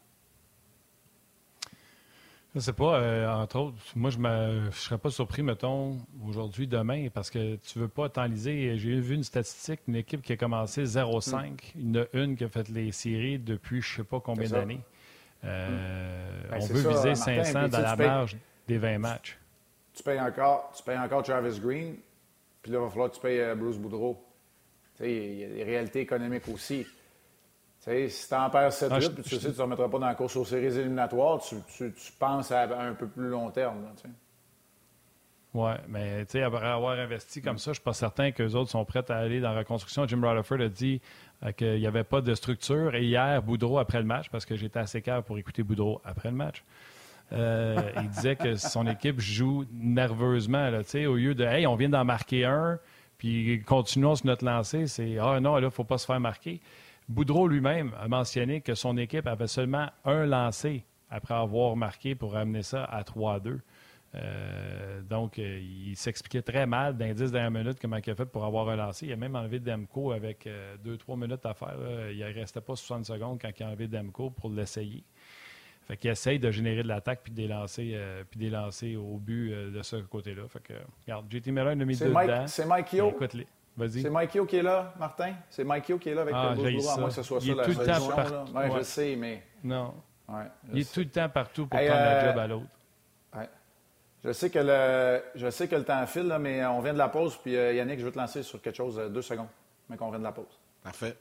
Je ne sais pas, euh, entre autres, moi, je ne serais pas surpris, mettons, aujourd'hui, demain, parce que tu ne veux pas t'enliser. J'ai vu une statistique, une équipe qui a commencé 0-5, mm. a une qui a fait les séries depuis je ne sais pas combien d'années. Mm. Ben, on veut viser 500 dans la marge des 20 matchs. Tu payes encore, tu payes encore Travis Green, puis là, il va falloir que tu payes euh, Bruce Boudreau. Il y a des réalités économiques aussi. si tu en perds 7 8 puis tu sais que tu ne te remettras pas dans la course aux séries éliminatoires, tu, tu, penses à un peu plus long terme. oui, mais après avoir investi comme ça, je ne suis pas certain qu'eux autres sont prêts à aller dans la reconstruction. Jim Rutherford a dit euh, qu'il n'y avait pas de structure. Et hier, Boudreau, après le match, parce que j'étais assez calme pour écouter Boudreau après le match, euh, il disait que son équipe joue nerveusement. Au lieu de Hey, on vient d'en marquer un, puis continuons sur notre lancée, c'est Ah non, là, il ne faut pas se faire marquer. Boudreau lui-même a mentionné que son équipe avait seulement un lancé après avoir marqué pour amener ça à 3-2. Euh, donc, euh, il s'expliquait très mal 10 dernières minutes comment il a fait pour avoir un lancé. Il a même enlevé Demko avec 2-3 minutes à faire. Il ne restait pas 60 secondes quand il a enlevé Demko pour l'essayer. Fait qu'il essaye de générer de l'attaque puis de les lancer, euh, puis lancer au but euh, de ce côté-là. Fait que, regarde, JT Miller a mis deux dedans. C'est Mike Yo? Vas-y. C'est Mike Yo qui est là, Martin? C'est Mike Yo qui est là avec ah, le Bruce à moins que ce soit il ça est tout le temps partout. Ouais, Je sais, mais... Non. Ouais, il est tout le temps partout pour prendre un job à l'autre. Ouais. Je sais, que le, je sais que le temps file, là, mais on vient de la pause. Puis euh, Yannick, je veux te lancer sur quelque chose, deux secondes, mais qu'on vient de la pause. Parfait.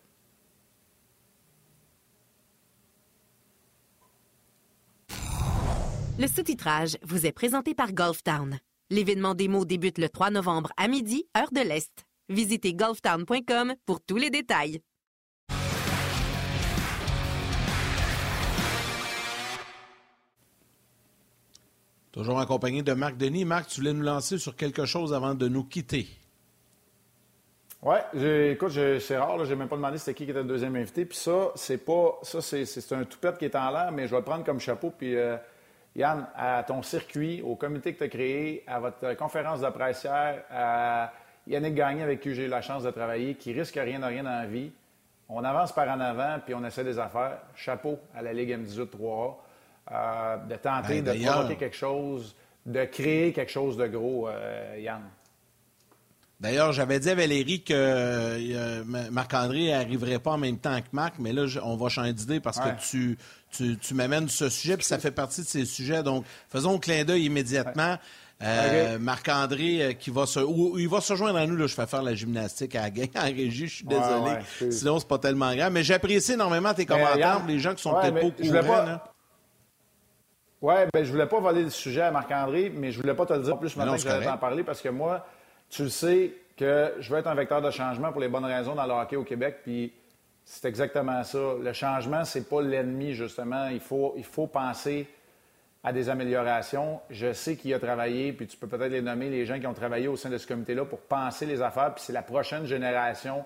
Le sous-titrage vous est présenté par Golftown. L'événement démo débute le 3 novembre à midi, heure de l'Est. Visitez golftown.com pour tous les détails. Toujours accompagné de Marc Denis. Marc, tu voulais nous lancer sur quelque chose avant de nous quitter. Oui, écoute, c'est rare, j'ai même pas demandé c'était qui qui était le deuxième invité. Puis ça, c'est pas. Ça, c'est un toupette qui est en l'air, mais je vais le prendre comme chapeau. Puis euh, Yann, à ton circuit, au comité que tu as créé, à votre conférence de presse à Yannick Gagné avec qui j'ai eu la chance de travailler, qui risque rien de rien dans la vie. On avance par en avant, puis on essaie des affaires. Chapeau à la Ligue M18 3A. Euh, de tenter de provoquer quelque chose, de créer quelque chose de gros, euh, Yann. D'ailleurs, j'avais dit à Valérie que euh, Marc-André n'arriverait pas en même temps que Marc, mais là, on va changer d'idée parce que tu, tu, m'amènes ce sujet, puis ça fait partie de ces sujets. Donc, faisons un clin d'œil immédiatement. Marc-André qui va se. il va se rejoindre à nous, là, je fais faire la gymnastique à la en régie, je suis désolé. Sinon, c'est pas tellement grave. Mais j'apprécie énormément tes commentaires, les gens qui sont peut-être pas au courant. Oui, ben je voulais pas voler le sujet à Marc-André, mais je voulais pas te le dire plus ce matin que j'allais t'en parler parce que moi, tu le sais que je veux être un vecteur de changement pour les bonnes raisons dans le hockey au Québec, puis c'est exactement ça. Le changement, c'est pas l'ennemi, justement. Il faut, il faut penser à des améliorations. Je sais qu'il a travaillé, puis tu peux peut-être les nommer, les gens qui ont travaillé au sein de ce comité-là pour penser les affaires, puis c'est la prochaine génération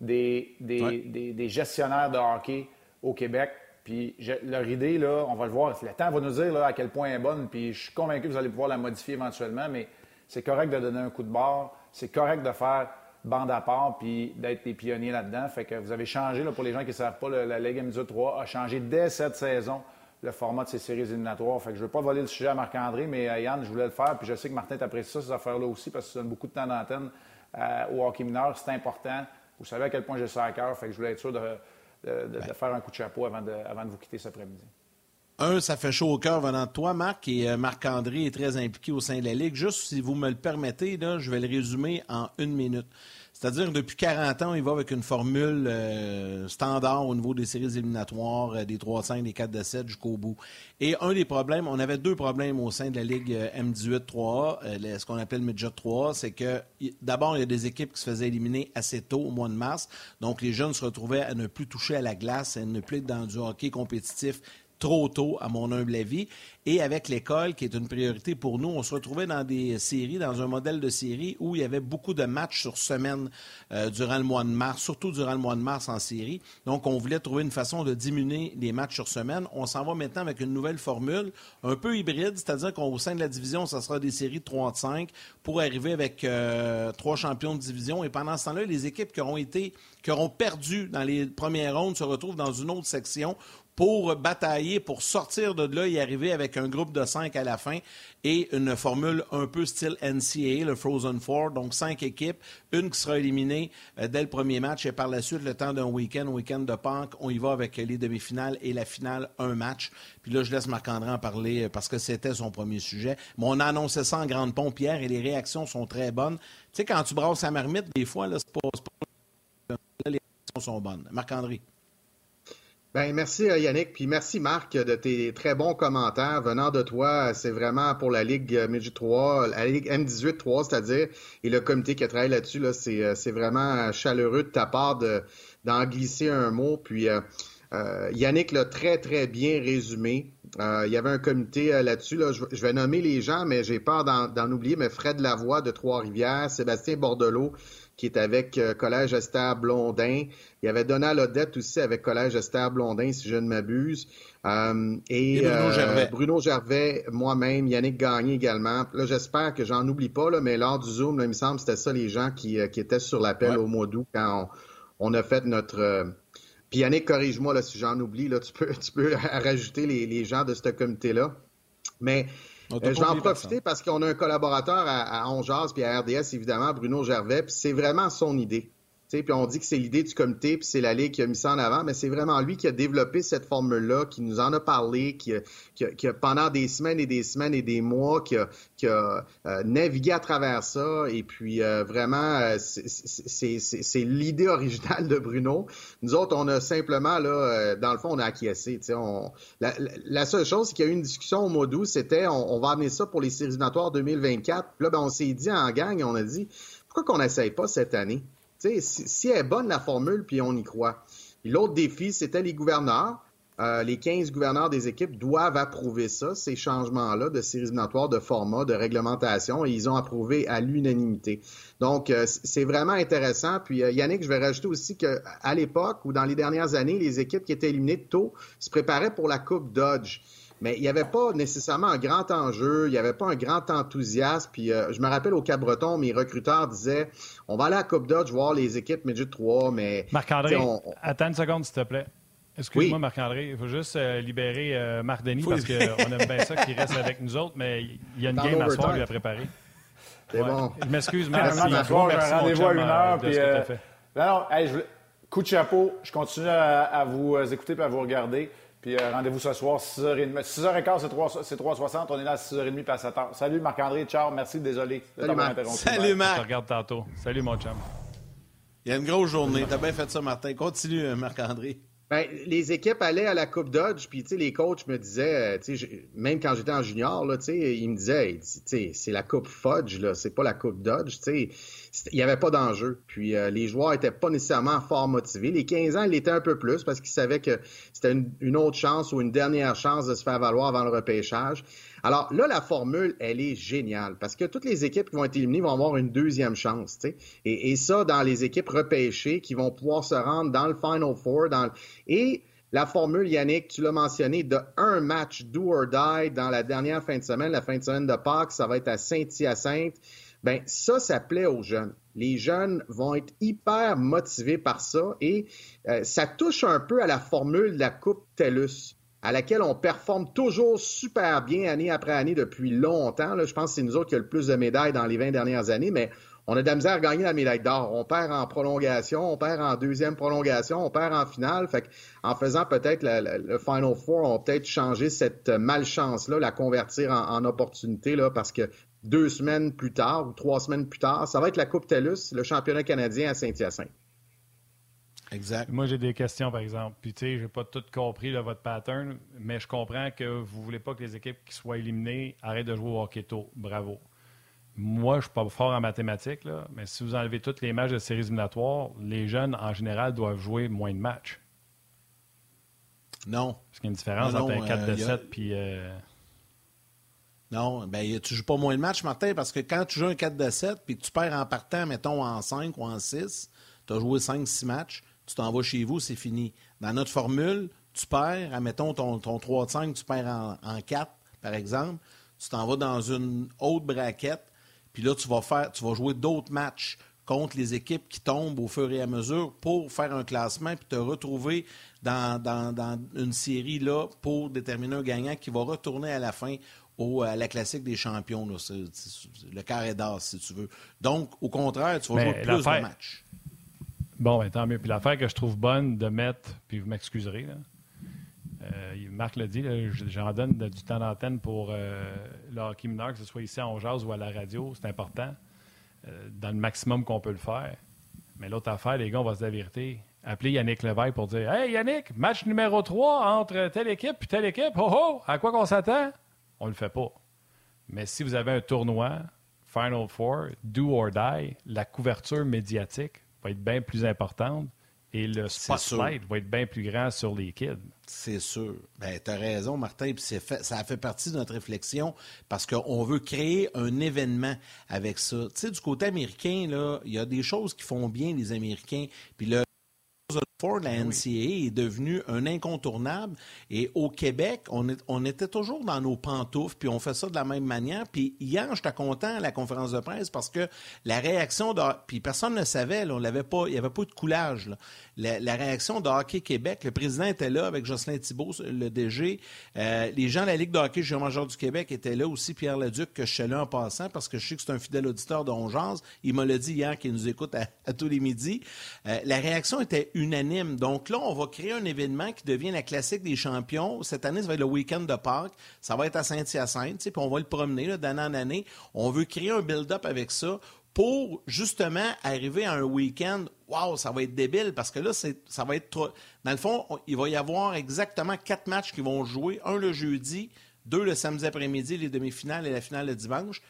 des, des, des gestionnaires de hockey au Québec. Puis leur idée, là, on va le voir, le temps va nous dire à quel point elle est bonne, puis je suis convaincu que vous allez pouvoir la modifier éventuellement, mais c'est correct de donner un coup de barre, c'est correct de faire bande à part, puis d'être les pionniers là-dedans. Fait que vous avez changé, là, pour les gens qui ne savent pas, la Ligue m 3 a changé dès cette saison le format de ces séries éliminatoires. Fait que je ne veux pas voler le sujet à Marc-André, mais à Yann, je voulais le faire, puis je sais que Martin t'apprécie ça, ces affaires-là aussi, parce que ça donne beaucoup de temps d'antenne euh, au hockey mineur. C'est important. Vous savez à quel point j'ai ça à cœur, fait que je voulais être sûr de de, faire un coup de chapeau avant de, avant de vous quitter cet après-midi. Un, ça fait chaud au cœur venant de toi, Marc, et euh, Marc-André est très impliqué au sein de la Ligue. Juste si vous me le permettez, je vais le résumer en une minute. C'est-à-dire depuis 40 ans, il va avec une formule euh, standard au niveau des séries éliminatoires, euh, des 3-5, des 4-7 jusqu'au bout. Et un des problèmes, on avait deux problèmes au sein de la Ligue euh, M18-3A, ce qu'on appelle le Midget 3A, c'est que d'abord, il y a des équipes qui se faisaient éliminer assez tôt, au mois de mars. Donc, les jeunes se retrouvaient à ne plus toucher à la glace, à ne plus être dans du hockey compétitif trop tôt, à mon humble avis. Et avec l'école, qui est une priorité pour nous, on se retrouvait dans des séries, dans un modèle de série où il y avait beaucoup de matchs sur semaine euh, durant le mois de mars, surtout durant le mois de mars en série. Donc, on voulait trouver une façon de diminuer les matchs sur semaine. On s'en va maintenant avec une nouvelle formule, un peu hybride, c'est-à-dire qu'au sein de la division, ça sera des séries de 3 de 5 pour arriver avec euh, trois champions de division. Et pendant ce temps-là, les équipes qui auront été, qui auront perdu dans les premières rondes se retrouvent dans une autre section pour batailler, pour sortir de là et arriver avec un groupe de cinq à la fin et une formule un peu style NCAA, le Frozen Four, donc cinq équipes, une qui sera éliminée euh, dès le premier match et par la suite, le temps d'un week-end, week-end de Pâques, on y va avec les demi-finales et la finale, un match. Puis là, je laisse Marc-André en parler euh, parce que c'était son premier sujet. Mais on a annoncé ça en grande pompière et les réactions sont très bonnes. Tu sais, quand tu brasses la marmite, des fois, là, pas, pas... les réactions sont bonnes. Marc-André. Ben, merci euh, Yannick, puis merci Marc de tes très bons commentaires venant de toi. C'est vraiment pour la Ligue 3, la Ligue M18 3, c'est-à-dire, et le comité qui a travaillé là-dessus, là, c'est, euh, c'est vraiment chaleureux de ta part de, d'en glisser un mot. Puis euh, Yannick l'a très, très bien résumé. il y avait un comité là-dessus. Là. Je, vais nommer les gens, mais j'ai peur d'en oublier. Mais Fred Lavoie de Trois-Rivières, Sébastien Bordelot, qui est avec euh, Collège Esther Blondin. Il y avait Donald Odette aussi avec Collège Esther Blondin, si je ne m'abuse. Euh, et, Bruno, euh, Gervais. Bruno Gervais, moi-même, Yannick Gagné également. Là, j'espère que j'en oublie pas, là, mais lors du Zoom, il me semble que c'était ça les gens qui, qui étaient sur l'appel au mois d'août quand on, a fait notre... Puis Yannick, corrige-moi là, si j'en oublie, là, tu peux, tu peux rajouter les, les gens de ce comité-là. Mais euh, je vais en profiter parce qu'on a un collaborateur à, à Ongeaz puis à RDS, évidemment, Bruno Gervais, puis c'est vraiment son idée. Puis on dit que c'est l'idée du comité, puis c'est la qui a mis ça en avant, mais c'est vraiment lui qui a développé cette formule-là, qui nous en a parlé, qui a, pendant des semaines et des semaines et des mois, qui a, euh, navigué à travers ça. Et puis euh, vraiment, euh, c'est l'idée originale de Bruno. Nous autres, on a simplement, là, dans le fond, on a acquiescé. On, la, la, seule chose, c'est qu'il y a eu une discussion au mois d'août, c'était on, va amener ça pour les séries 2024. Puis là, ben, on s'est dit en gang, on a dit pourquoi qu'on n'essaye pas cette année? Si, elle est bonne, la formule, puis on y croit. L'autre défi, c'était les gouverneurs. Euh, les 15 gouverneurs des équipes doivent approuver ça, ces changements-là de séries éliminatoires, de format, de réglementation, et ils ont approuvé à l'unanimité. Donc, euh, c'est vraiment intéressant. Puis, euh, Yannick, je vais rajouter aussi qu'à l'époque ou dans les dernières années, les équipes qui étaient éliminées tôt se préparaient pour la Coupe Dodge mais il n'y avait pas nécessairement un grand enjeu, il n'y avait pas un grand enthousiasme. Puis euh, je me rappelle au Cap-Breton, mes recruteurs disaient on va aller à Coupe Dodge voir les équipes Midget 3, mais. Marc-André, attends une seconde, s'il te plaît. Excuse-moi, Marc-André, il faut juste euh, libérer euh, Marc Denis parce qu'on aime bien ça qu'il reste avec nous autres, mais il y a une game à soir lui à préparer. C'est bon. Je m'excuse, merci. J'ai un rendez-vous à une heure. Puis, non, coup de chapeau, je continue à, à vous écouter et à vous regarder. Puis euh, rendez-vous ce soir, 6h30. 6h15, c'est 3h60. On est là à 6h30 puis à 7h. Salut Marc-André, ciao. Merci, désolé de t'avoir interrompu. Salut Marc. Je te regarde tantôt. Salut mon chum. Il y a une grosse journée. T'as bien fait ça, Martin. Continue, euh, Marc-André. Ben, les équipes allaient à la Coupe Dodge, puis les coachs me disaient, euh, même quand j'étais en junior, là, ils me disaient, c'est la Coupe Fudge, là, c'est pas la Coupe Dodge. sais il n'y avait pas d'enjeu. Puis euh, les joueurs n'étaient pas nécessairement fort motivés. Les 15 ans, ils l'étaient un peu plus parce qu'ils savaient que c'était une, autre chance ou une dernière chance de se faire valoir avant le repêchage. Alors là, la formule, elle est géniale parce que toutes les équipes qui vont être éliminées vont avoir une deuxième chance. Et, ça, dans les équipes repêchées qui vont pouvoir se rendre dans le Final Four. Et la formule, Yannick, tu l'as mentionné, de un match do or die dans la dernière fin de semaine, la fin de semaine de Pâques, ça va être à Saint-Hyacinthe. Ben ça, ça plaît aux jeunes. Les jeunes vont être hyper motivés par ça et euh, ça touche un peu à la formule de la Coupe TELUS à laquelle on performe toujours super bien année après année depuis longtemps. Je pense que c'est nous autres qui avons le plus de médailles dans les 20 dernières années, mais on a de la misère à gagner la médaille d'or. On perd en prolongation, on perd en deuxième prolongation, on perd en finale. Fait en faisant peut-être le, Final Four, on peut-être changer cette malchance-là, la convertir en, en opportunité, là, parce que deux semaines plus tard ou trois semaines plus tard, ça va être la Coupe TELUS, le championnat canadien à Saint-Hyacinthe. Exact. Moi, j'ai des questions, par exemple. Puis, tu sais, j'ai pas tout compris votre pattern, mais je comprends que vous voulez pas que les équipes qui soient éliminées arrêtent de jouer au hockey tôt. Bravo. Moi, je suis pas fort en mathématiques, là, mais si vous enlevez tous les matchs de séries éliminatoires, les jeunes, en général, doivent jouer moins de matchs. Non. Parce qu'il y a une différence entre un 4 de 7 puis. Euh, non, ben tu joues pas moins de matchs, Martin, parce que quand tu joues un 4 de 7 puis tu perds en partant, mettons, en 5 ou en 6, tu as joué 5-6 matchs, tu t'en vas chez vous, c'est fini. Dans notre formule, tu perds, admettons ton, ton 3 5, tu perds en, en 4, par exemple, tu t'en vas dans une autre braquette, puis là, tu vas faire, tu vas jouer d'autres matchs contre les équipes qui tombent au fur et à mesure pour faire un classement puis te retrouver dans, dans, dans une série là pour déterminer un gagnant qui va retourner à la fin au, à la classique des champions, le carré d'as, si tu veux. Donc, au contraire, tu vas jouer plus de matchs. Bon, ben, tant mieux. Puis l'affaire que je trouve bonne de mettre, puis vous m'excuserez, euh, Marc l'a dit, j'en donne du temps d'antenne pour euh, le hockey mineur, que ce soit ici en jazz ou à la radio, c'est important, euh, dans le maximum qu'on peut le faire. Mais l'autre affaire, les gars, on va se dire la vérité. Appelez Yannick Leveille pour dire Hey Yannick, match numéro 3 entre telle équipe et telle équipe, oh oh, à quoi qu'on s'attend? On ne le fait pas. Mais si vous avez un tournoi, Final Four, do or die, la couverture médiatique va être bien plus importante et le spotlight va être bien plus grand sur les kids. C'est sûr. Ben, tu as raison, Martin. Puis fait, ça a fait partie de notre réflexion parce qu'on veut créer un événement avec ça. Tu sais, du côté américain, il y a des choses qui font bien les Américains. Puis le Ford, la NCAA est devenue un incontournable. Et au Québec, on, est, on était toujours dans nos pantoufles, puis on fait ça de la même manière. Puis hier, j'étais content à la conférence de presse parce que la réaction de... Puis personne ne savait, là, on l'avait pas, il n'y avait pas de coulage. Là. La, réaction de Hockey Québec, le président était là avec Jocelyn Thibault, le DG. Euh, les gens de la Ligue de hockey junior major du Québec étaient là aussi, Pierre Leduc, que je suis là en passant parce que je sais que c'est un fidèle auditeur de Ongeance. Il m'a le dit hier qu'il nous écoute à, tous les midis. Euh, la réaction était unanime donc là, on va créer un événement qui devient la classique des champions. Cette année, ça va être le week-end de Pâques. Ça va être à Saint-Hyacinthe, puis on va le promener d'année en année. On veut créer un build-up avec ça pour justement arriver à un week-end, wow, ça va être débile parce que là, ça va être trop. Dans le fond, il va y avoir exactement quatre matchs qui vont jouer, un le jeudi, deux le samedi après-midi, les demi-finales et la finale le dimanche.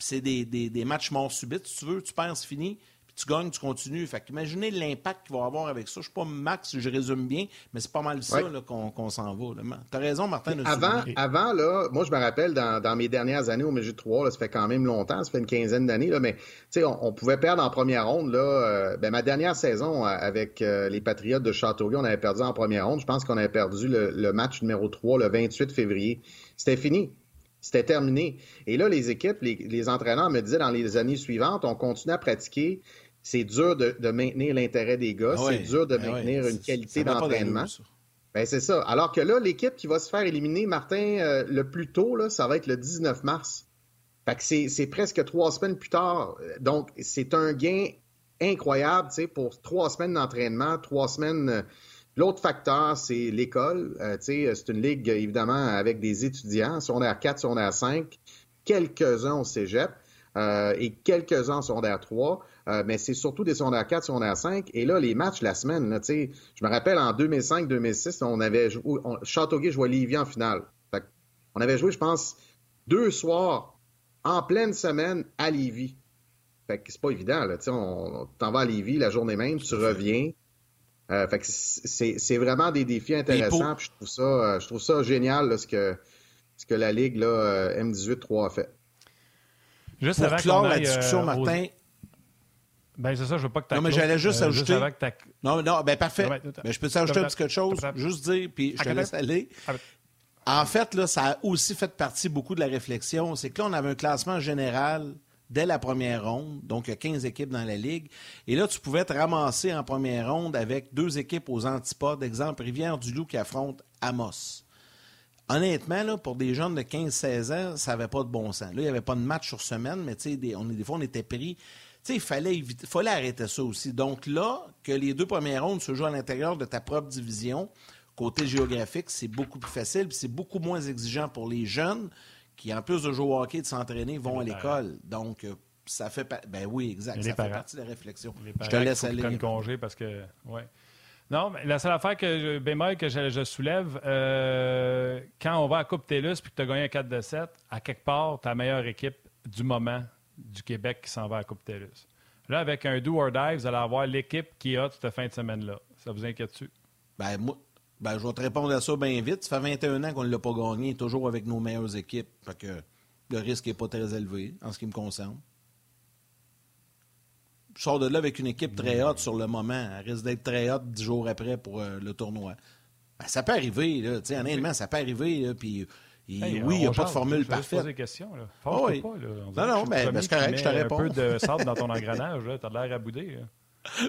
c'est des, des, matchs morts subites, si tu veux, tu perds, c'est fini tu gagnes, tu continues. Fait imaginez l'impact qu'il va avoir avec ça. Je ne suis pas max, je résume bien, mais c'est pas mal ça qu'on s'en va. Tu as raison, Martin. Avant, avant là, moi, je me rappelle dans, mes dernières années au Major 3, ça fait quand même longtemps, ça fait une quinzaine d'années, mais on, on pouvait perdre en première ronde. Là, euh, ben, ma dernière saison euh, avec euh, les Patriotes de Châteauguay, on avait perdu en première ronde. Je pense qu'on avait perdu le, match numéro 3 le 28 février. C'était fini. C'était terminé. Et là, les équipes, les, les, entraîneurs me disaient dans les années suivantes, on continue à pratiquer c'est dur de, maintenir l'intérêt des gars, ah c'est dur de ah maintenir une qualité d'entraînement. Ben, c'est ça. Alors que là, l'équipe qui va se faire éliminer, Martin, euh, le plus tôt, là, ça va être le 19 mars. Fait que c'est presque trois semaines plus tard. Donc, c'est un gain incroyable, tu sais, pour trois semaines d'entraînement, trois semaines. Euh, l'autre facteur, c'est l'école. Euh, tu sais, c'est une ligue, évidemment, avec des étudiants. Si on est à 4, si on est à 5, quelques-uns au cégep et quelques-uns au secondaire 3. Euh, mais c'est surtout des secondaires 4, secondaires 5. Et là, les matchs la semaine, là, je me rappelle en 2005-2006, on avait joué, on, Châteauguay jouait Lévis en finale. on avait joué, je pense, deux soirs en pleine semaine à Lévis. Fait que c'est pas évident, là. On, t'en vas à Lévis la journée même, tu reviens. Euh, fait que c'est vraiment des défis intéressants. je trouve ça, euh, je trouve ça génial ce, que, ce que la Ligue là, M18-3 a fait. Juste Pour clore la discussion, Martin, ben, c'est ça, je veux pas que tu Non, mais j'allais juste euh, ajouter. non, non, ben, parfait. Mais je peux t'ajouter un petit quelque chose, juste dire, puis je te laisse aller. En fait, là, ça a aussi fait partie beaucoup de la réflexion. C'est que là, on avait un classement général dès la première ronde, donc il y a 15 équipes dans la ligue. Et là, tu pouvais te ramasser en première ronde avec deux équipes aux antipodes. Exemple, Rivière-du-Loup qui affronte Amos. Honnêtement, là, pour des jeunes de 15-16 ans, ça n'avait pas de bon sens. Là, il n'y avait pas de match sur semaine, mais des, on, des fois, on était pris il fallait, fallait arrêter ça aussi. Donc là, que les deux premières rondes se jouent à l'intérieur de ta propre division, côté géographique, c'est beaucoup plus facile, c'est beaucoup moins exigeant pour les jeunes qui, en plus de jouer au hockey et de s'entraîner, vont à l'école. Donc, euh, ça fait... Ben oui, exact. Ça fait partie de la réflexion. je te laisse aller. Comme congé parce que... Ouais. Non, mais la seule affaire que bémol que je, soulève, euh, quand on va à Coupe TELUS puis que tu as gagné un 4 de 7, à quelque part, ta meilleure équipe du moment du Québec qui s'en va à Coupe TELUS. Là, avec un do or die, vous allez avoir l'équipe qui a cette fin de semaine-là. Ça vous inquiète-tu? Ben, moi, ben, je vais te répondre à ça bien vite. Ça fait 21 ans qu'on ne l'a pas gagné, toujours avec nos meilleures équipes. Que le risque n'est pas très élevé en ce qui me concerne. Je sors de là avec une équipe très haute sur le moment. Elle risque d'être très haute dix jours après pour euh, le tournoi. Ben, ça peut arriver, là. honnêtement, ça peut arriver. Oui, il n'y a pas de formule parfaite. Je des questions. Là. Ah oui. pas, là. non, non, mais c'est correct, je te réponds. un peu de sable dans ton engrenage, tu as l'air à bouder.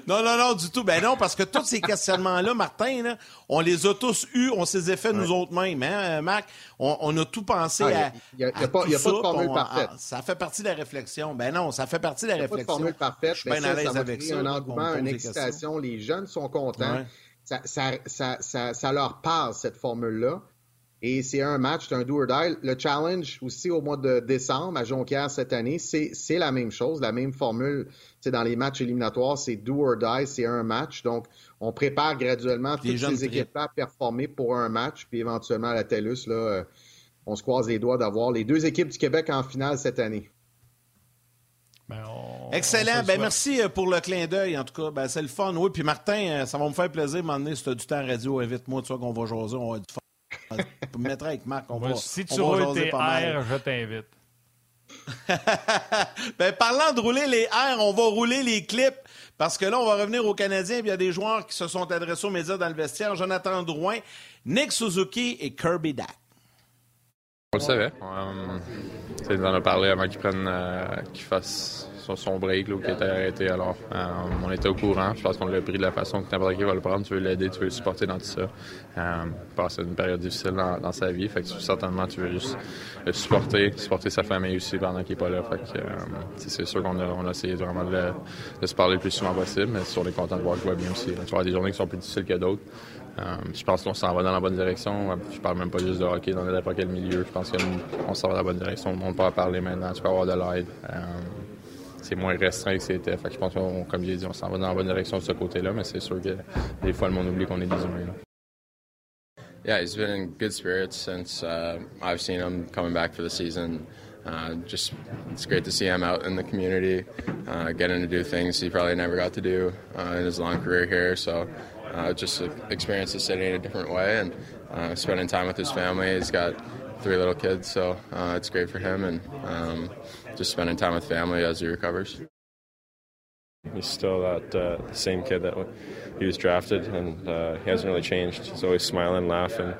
Non, non, non, du tout. Ben non, parce que tous ces questionnements-là, Martin, là, on les a tous eus, on s'est les fait nous autres mêmes, hein, Marc? On, a tout pensé ah, à. Il n'y a, a, pas, de formule parfaite. ça fait partie de la réflexion. Ben non, ça fait partie de la réflexion. Il n'y a pas de formule parfaite. Je suis bien à l'aise avec ça. un engouement, une excitation. Les jeunes sont contents. Ça, ça, ça, ça, leur passe, cette formule-là. Et c'est un match, c'est un do or die. Le challenge aussi au mois de décembre à Jonquière cette année, c'est la même chose, la même formule. C'est dans les matchs éliminatoires, c'est do or die, c'est un match. Donc, on prépare graduellement toutes ces équipes-là à performer pour un match, puis éventuellement à la TELUS, là, euh, on se croise les doigts d'avoir les deux équipes du Québec en finale cette année. Ben, Excellent. Ben, merci euh, pour le clin d'œil, en tout cas. Ben, c'est le fun. Oui, puis Martin, euh, ça va me faire plaisir, m'emmener si tu as du temps à radio, invite-moi, tu vois qu'on va jaser, on va du fun. Je me mettre avec Marc. On va, si tu roules tes airs, je t'invite. ben, parlant de rouler les airs, on va rouler les clips Parce que là, on va revenir aux Canadiens. Il y a des joueurs qui se sont adressés aux médias dans le vestiaire. Jonathan Drouin, Nick Suzuki et Kirby Dack. On le savait. Euh, on en a parlé avant qu'ils prennent, euh, qu'ils fassent son, break là, qui était arrêté. Alors, euh, on était au courant. Je pense qu'on l'a pris de la façon que n'importe qui va le prendre. Tu veux l'aider, tu veux le supporter dans tout ça. Euh, passer une période difficile dans, sa vie. Fait que certainement, tu veux juste le supporter, supporter sa famille aussi pendant qu'il n'est pas là. Fait que euh, c'est sûr qu'on a, on a essayé vraiment de, se parler le plus souvent possible, mais on est content de voir qu'il va bien aussi. Tu vas avoir des journées qui sont plus difficiles que d'autres. Euh, je pense qu'on s'en va dans la bonne direction. Je parle même pas juste de hockey dans n'importe quel milieu. Je pense qu'on s'en va dans la bonne direction. On peut en parler maintenant. Tu peux avoir de l'aide. Euh, c'est moins restreint que c'était. Que je pense qu'on, comme j'ai dit, on s'en va dans la bonne direction de ce côté-là, mais c'est sûr que des fois, le monde oublie qu'on est des humains. Là. Yeah, he's been in good spirits since uh, I've seen him coming back for the season. Uh, just it's great to see him out in the community, uh, getting to do things he probably never got to do uh, in his long career here. So uh, just experience the city in a different way and uh, spending time with his family. He's got three little kids, so uh, it's great for him and um, just spending time with family as he recovers. He's still that uh, same kid that he was drafted, and uh, he hasn't really changed. He's always smiling, laughing,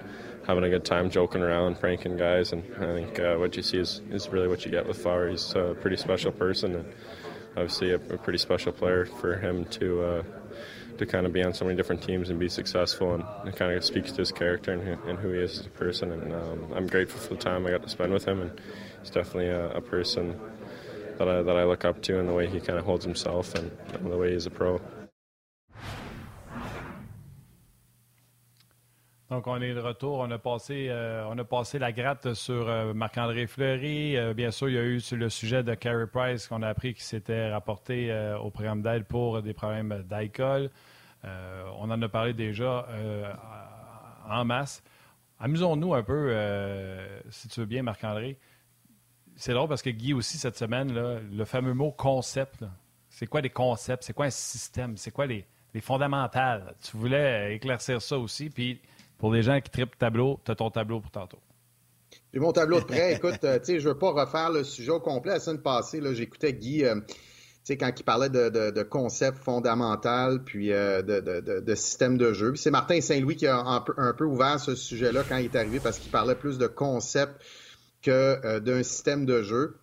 having a good time, joking around, pranking guys, and I think uh, what you see is, is really what you get with Flower. He's a pretty special person, and obviously a, a pretty special player for him to uh, to kind of be on so many different teams and be successful, and it kind of speaks to his character and who, and who he is as a person. And um, I'm grateful for the time I got to spend with him, and he's definitely a, a person that I, that I look up to in the way he kind of holds himself and, and the way he's a pro. Donc, on est de retour. On a passé, euh, la gratte sur euh, Marc-André Fleury. Euh, bien sûr, il y a eu le sujet de Carey Price qu'on a appris qu'il s'était rapporté au programme d'aide pour des problèmes d'alcool. On en a parlé déjà en masse. Amusons-nous un peu, si tu veux bien, Marc-André. C'est drôle parce que Guy aussi, cette semaine, là, le fameux mot concept, c'est quoi des concepts? C'est quoi un système? C'est quoi les, les fondamentales? Tu voulais éclaircir ça aussi. Puis pour les gens qui tripent tableau, tu as ton tableau pour tantôt. J'ai mon tableau de prêt. Écoute, euh, tu sais, je veux pas refaire le sujet au complet. La semaine passée, j'écoutais Guy, euh, quand il parlait de, de, concepts fondamentaux, puis euh, de, de, système de jeu. c'est Martin Saint-Louis qui a un peu, un peu, ouvert ce sujet-là quand il est arrivé parce qu'il parlait plus de concepts que d'un système de jeu.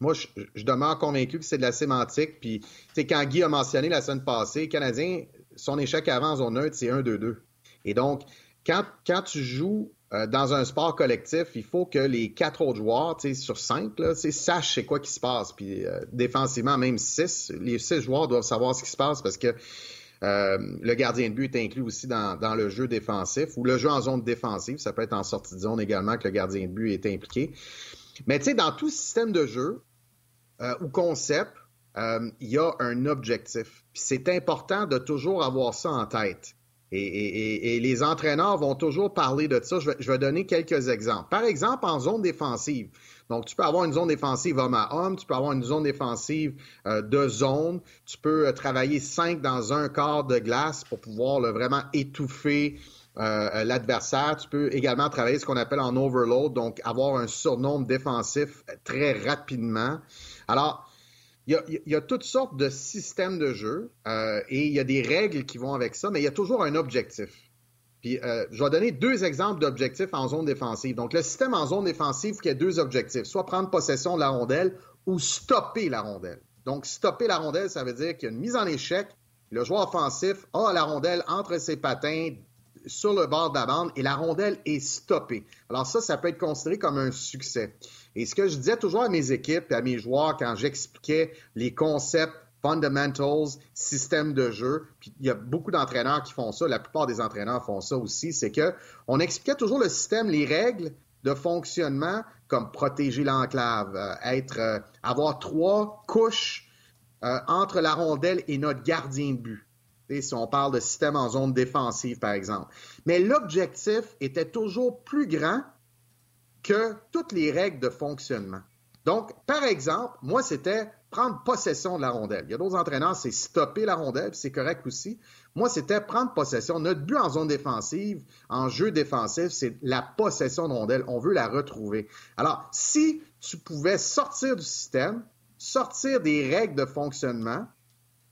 Moi, je, demeure convaincu que c'est de la sémantique. Puis, quand Guy a mentionné la semaine passée, Canadien, son échec avant en zone neutre, c'est 1-2-2. Et donc, quand, tu joues euh, dans un sport collectif, il faut que les quatre autres joueurs, sur cinq, là, sachent c'est quoi qui se passe. Puis euh, défensivement, même six, les six joueurs doivent savoir ce qui se passe parce que euh, le gardien de but est inclus aussi dans, le jeu défensif ou le jeu en zone défensive. Ça peut être en sortie de zone également que le gardien de but est impliqué. Mais tu sais, dans tout système de jeu ou concept, il y a un objectif. Puis c'est important de toujours avoir ça en tête. Et, les entraîneurs vont toujours parler de ça. Je vais, donner quelques exemples. Par exemple, en zone défensive. Donc, tu peux avoir une zone défensive homme à homme, tu peux avoir une zone défensive euh, de zone, tu peux euh, travailler cinq dans un quart de glace pour pouvoir vraiment étouffer euh, l'adversaire. Tu peux également travailler ce qu'on appelle en overload, donc avoir un surnombre défensif très rapidement. Alors, il y, a, toutes sortes de systèmes de jeu euh, et il y a des règles qui vont avec ça, mais il y a toujours un objectif. Puis, euh, je vais donner deux exemples d'objectifs en zone défensive. Donc, le système en zone défensive, il y a deux objectifs, soit prendre possession de la rondelle ou stopper la rondelle. Donc, stopper la rondelle, ça veut dire qu'il y a une mise en échec. Le joueur offensif a la rondelle entre ses patins sur le bord de la bande et la rondelle est stoppée. Alors ça, ça peut être considéré comme un succès. Et ce que je disais toujours à mes équipes à mes joueurs quand j'expliquais les concepts fundamentals, système de jeu, puis il y a beaucoup d'entraîneurs qui font ça, la plupart des entraîneurs font ça aussi, c'est que on expliquait toujours le système, les règles de fonctionnement comme protéger l'enclave, euh, être euh, avoir trois couches euh, entre la rondelle et notre gardien de but. Si on parle de système en zone défensive, par exemple. Mais l'objectif était toujours plus grand que toutes les règles de fonctionnement. Donc, par exemple, moi, c'était prendre possession de la rondelle. Il y a d'autres entraîneurs, c'est stopper la rondelle, c'est correct aussi. Moi, c'était prendre possession. Notre but en zone défensive, en jeu défensif, c'est la possession de rondelle. On veut la retrouver. Alors, si tu pouvais sortir du système, sortir des règles de fonctionnement,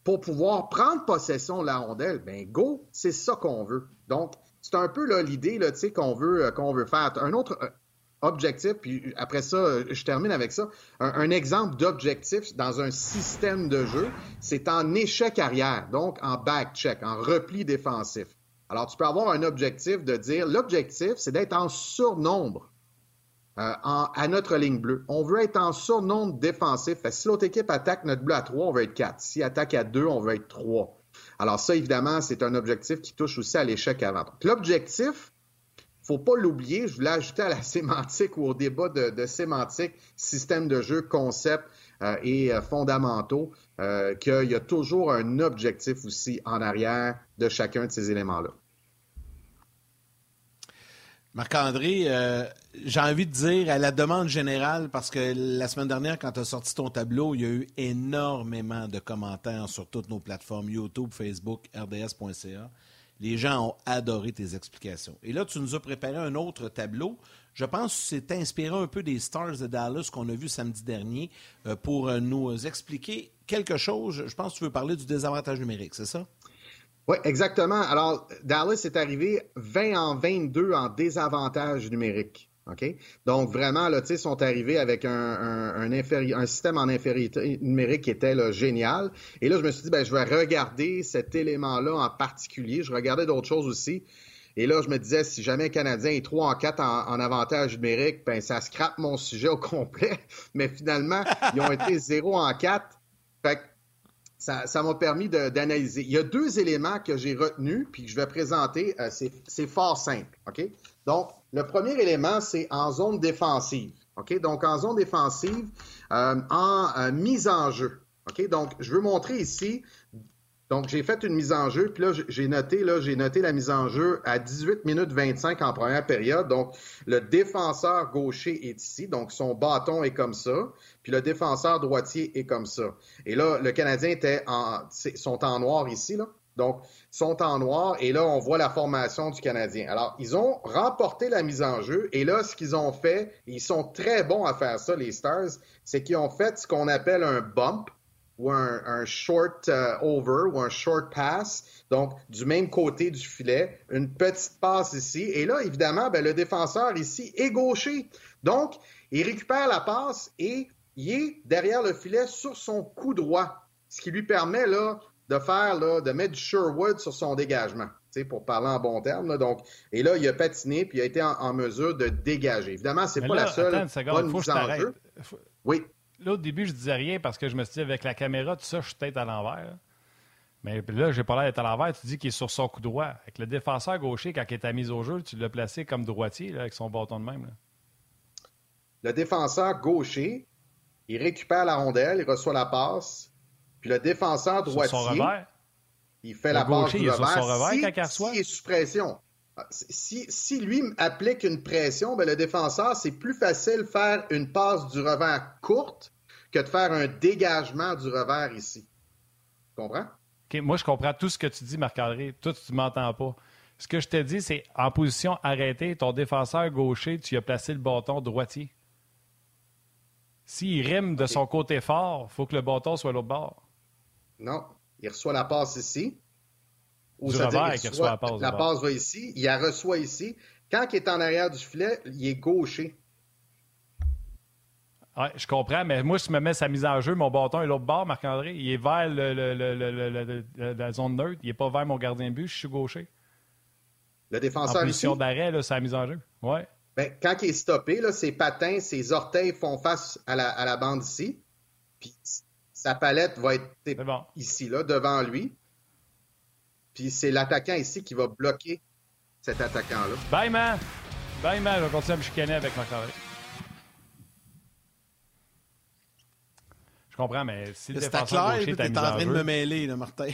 pour pouvoir prendre possession de la rondelle, ben go, c'est ça qu'on veut. Donc, c'est un peu l'idée qu'on veut, qu'on veut faire. Un autre objectif, puis après ça, je termine avec ça. Un, exemple d'objectif dans un système de jeu, c'est en échec arrière, donc en back check, en repli défensif. Alors, tu peux avoir un objectif de dire, l'objectif, c'est d'être en surnombre euh, à notre ligne bleue. On veut être en surnombre défensif. si l'autre équipe attaque notre bleu à 3, on veut être 4. Si attaque à 2, on veut être 3. Alors ça, évidemment, c'est un objectif qui touche aussi à l'échec avant. L'objectif, faut pas l'oublier, je voulais ajouter à la sémantique ou au débat de, sémantique, système de jeu, concept euh, et euh, fondamentaux, qu'il y a toujours un objectif aussi en arrière de chacun de ces éléments-là. Marc-André, j'ai envie de dire à la demande générale, parce que la semaine dernière, quand tu as sorti ton tableau, il y a eu énormément de commentaires sur toutes nos plateformes YouTube, Facebook, RDS.ca. Les gens ont adoré tes explications. Et là, tu nous as préparé un autre tableau. Je pense que c'est inspiré un peu des Stars de Dallas qu'on a vu samedi dernier euh, pour euh, nous expliquer quelque chose. Je pense que tu veux parler du désavantage numérique, c'est ça? Oui, exactement. Alors, Dallas est arrivé 20 en 22 en désavantage numérique. OK? Donc, vraiment, là, ils sont arrivés avec un, un, un, système en infériorité numérique qui était génial. Et là, je me suis dit, ben, je vais regarder cet élément-là en particulier. Je regardais d'autres choses aussi. Et là, je me disais, si jamais un Canadien est 3 en 4 en, avantage numérique, ben, ça scrape mon sujet au complet. Mais finalement, ils ont été 0 en 4. Fait que ça m'a permis d'analyser. Il y a deux éléments que j'ai retenus, puis que je vais présenter. Euh, c'est fort simple. OK? Donc, le premier élément, c'est en zone défensive. OK? Donc, en zone défensive, euh, en euh, mise en jeu. OK? Donc, je veux montrer ici. Donc, j'ai fait une mise en jeu, puis là, j'ai noté, là, j'ai noté la mise en jeu à 18 minutes 25 en première période. Donc, le défenseur gaucher est ici, donc son bâton est comme ça, puis le défenseur droitier est comme ça. Et là, le Canadien était en, sont en noir ici, là. Donc, sont en noir et là, on voit la formation du Canadien. Alors, ils ont remporté la mise en jeu et là, ce qu'ils ont fait, ils sont très bons à faire ça, les Stars, c'est qu'ils ont fait ce qu'on appelle un bump ou un, short euh, over ou un short pass, donc du même côté du filet, une petite passe ici. Et là, évidemment, ben, le défenseur ici est gaucher. Donc, il récupère la passe et il est derrière le filet sur son coup droit, ce qui lui permet là de faire, là, de mettre du Sherwood sur son dégagement, pour parler en bon terme. donc, et là, il a patiné puis il a été en, mesure de dégager. Évidemment, c'est pas la seule attends bonne mise en jeu. Oui. Là, au début, je disais rien parce que je me suis dit, avec la caméra, tout ça, je suis peut-être à l'envers. Mais là, j'ai pas l'air d'être à l'envers. Tu dis qu'il est sur son coup droit. Avec le défenseur gaucher, quand il est à mise au jeu, tu l'as placé comme droitier, avec son bâton de même. Le défenseur gaucher, il récupère la rondelle, il reçoit la passe, puis le défenseur droitier, il fait la passe du revers. si, il est sous pression. Si, lui applique une pression, ben le défenseur, c'est plus facile de faire une passe du revers courte que de faire un dégagement du revers ici. Tu comprends? moi, je comprends tout ce que tu dis, Marc-André. Toi, tu ne m'entends pas. Ce que je te dis, c'est en position arrêtée, ton défenseur gaucher, tu as placé le bâton droitier. S'il rime de son côté fort, il faut que le bâton soit l'autre bord. Non. Il reçoit la passe ici. Ou du revers, il reçoit la passe. La passe va ici. Il la reçoit ici. Quand il est en arrière du filet, il est gaucher. Je comprends, mais moi, si je me mets sa mise en jeu, mon bâton est l'autre bord, Marc-André. Il est vers la zone neutre. Il n'est pas vers mon gardien de but. Je suis gaucher. Le défenseur en position d'arrêt, sa mise en jeu. Ouais. Ben, quand il est stoppé, là, ses patins, ses orteils font face à la, à la bande ici. Puis sa palette va être ici, là, devant lui. Puis c'est l'attaquant ici qui va bloquer cet attaquant-là. Bye, man! Bye, man! Je vais continuer à me chicaner avec ma carré. Je comprends, mais si le défenseur clair, gaucher est en train de me mêler, là, Martin.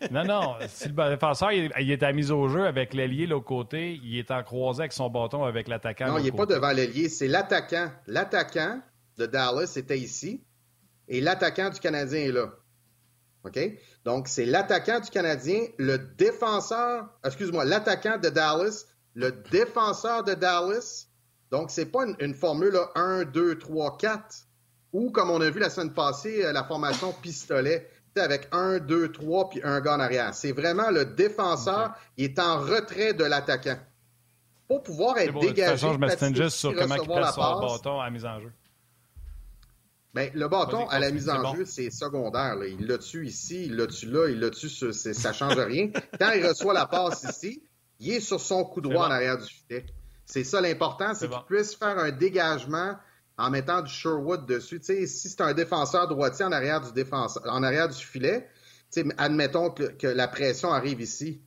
non, non. Si le défenseur il, est à mise au jeu avec l'ailier de l'autre côté, il est en croisé avec son bâton avec l'attaquant. Non, il n'est pas devant l'ailier. C'est l'attaquant. L'attaquant de Dallas était ici et l'attaquant du Canadien est là. OK? Donc, c'est l'attaquant du Canadien, le défenseur, excuse-moi, l'attaquant de Dallas, le défenseur de Dallas. Donc, c'est pas une, formule 1, 2, 3, 4. Ou, comme on a vu la semaine passée, euh, la formation pistolet. avec un, deux, trois, puis un gars en arrière. C'est vraiment le défenseur, il est en retrait de l'attaquant. Pour pouvoir être bon, dégagé, de toute façon, je juste sur comment il place la son bâton à la mise en jeu. Ben, le bâton à la mise en bon. jeu, c'est secondaire. là. Il l'a tu ici, il l'a tu là, il l'a tu sur- ça change rien. Quand il reçoit la passe ici, il est sur son coup droit bon. en arrière du filet. C'est ça l'important, c'est qu'il bon. puisse faire un dégagement en mettant du Sherwood dessus. Si c'est un défenseur droitier en arrière du défenseur, en arrière du filet, admettons que, que la pression arrive ici,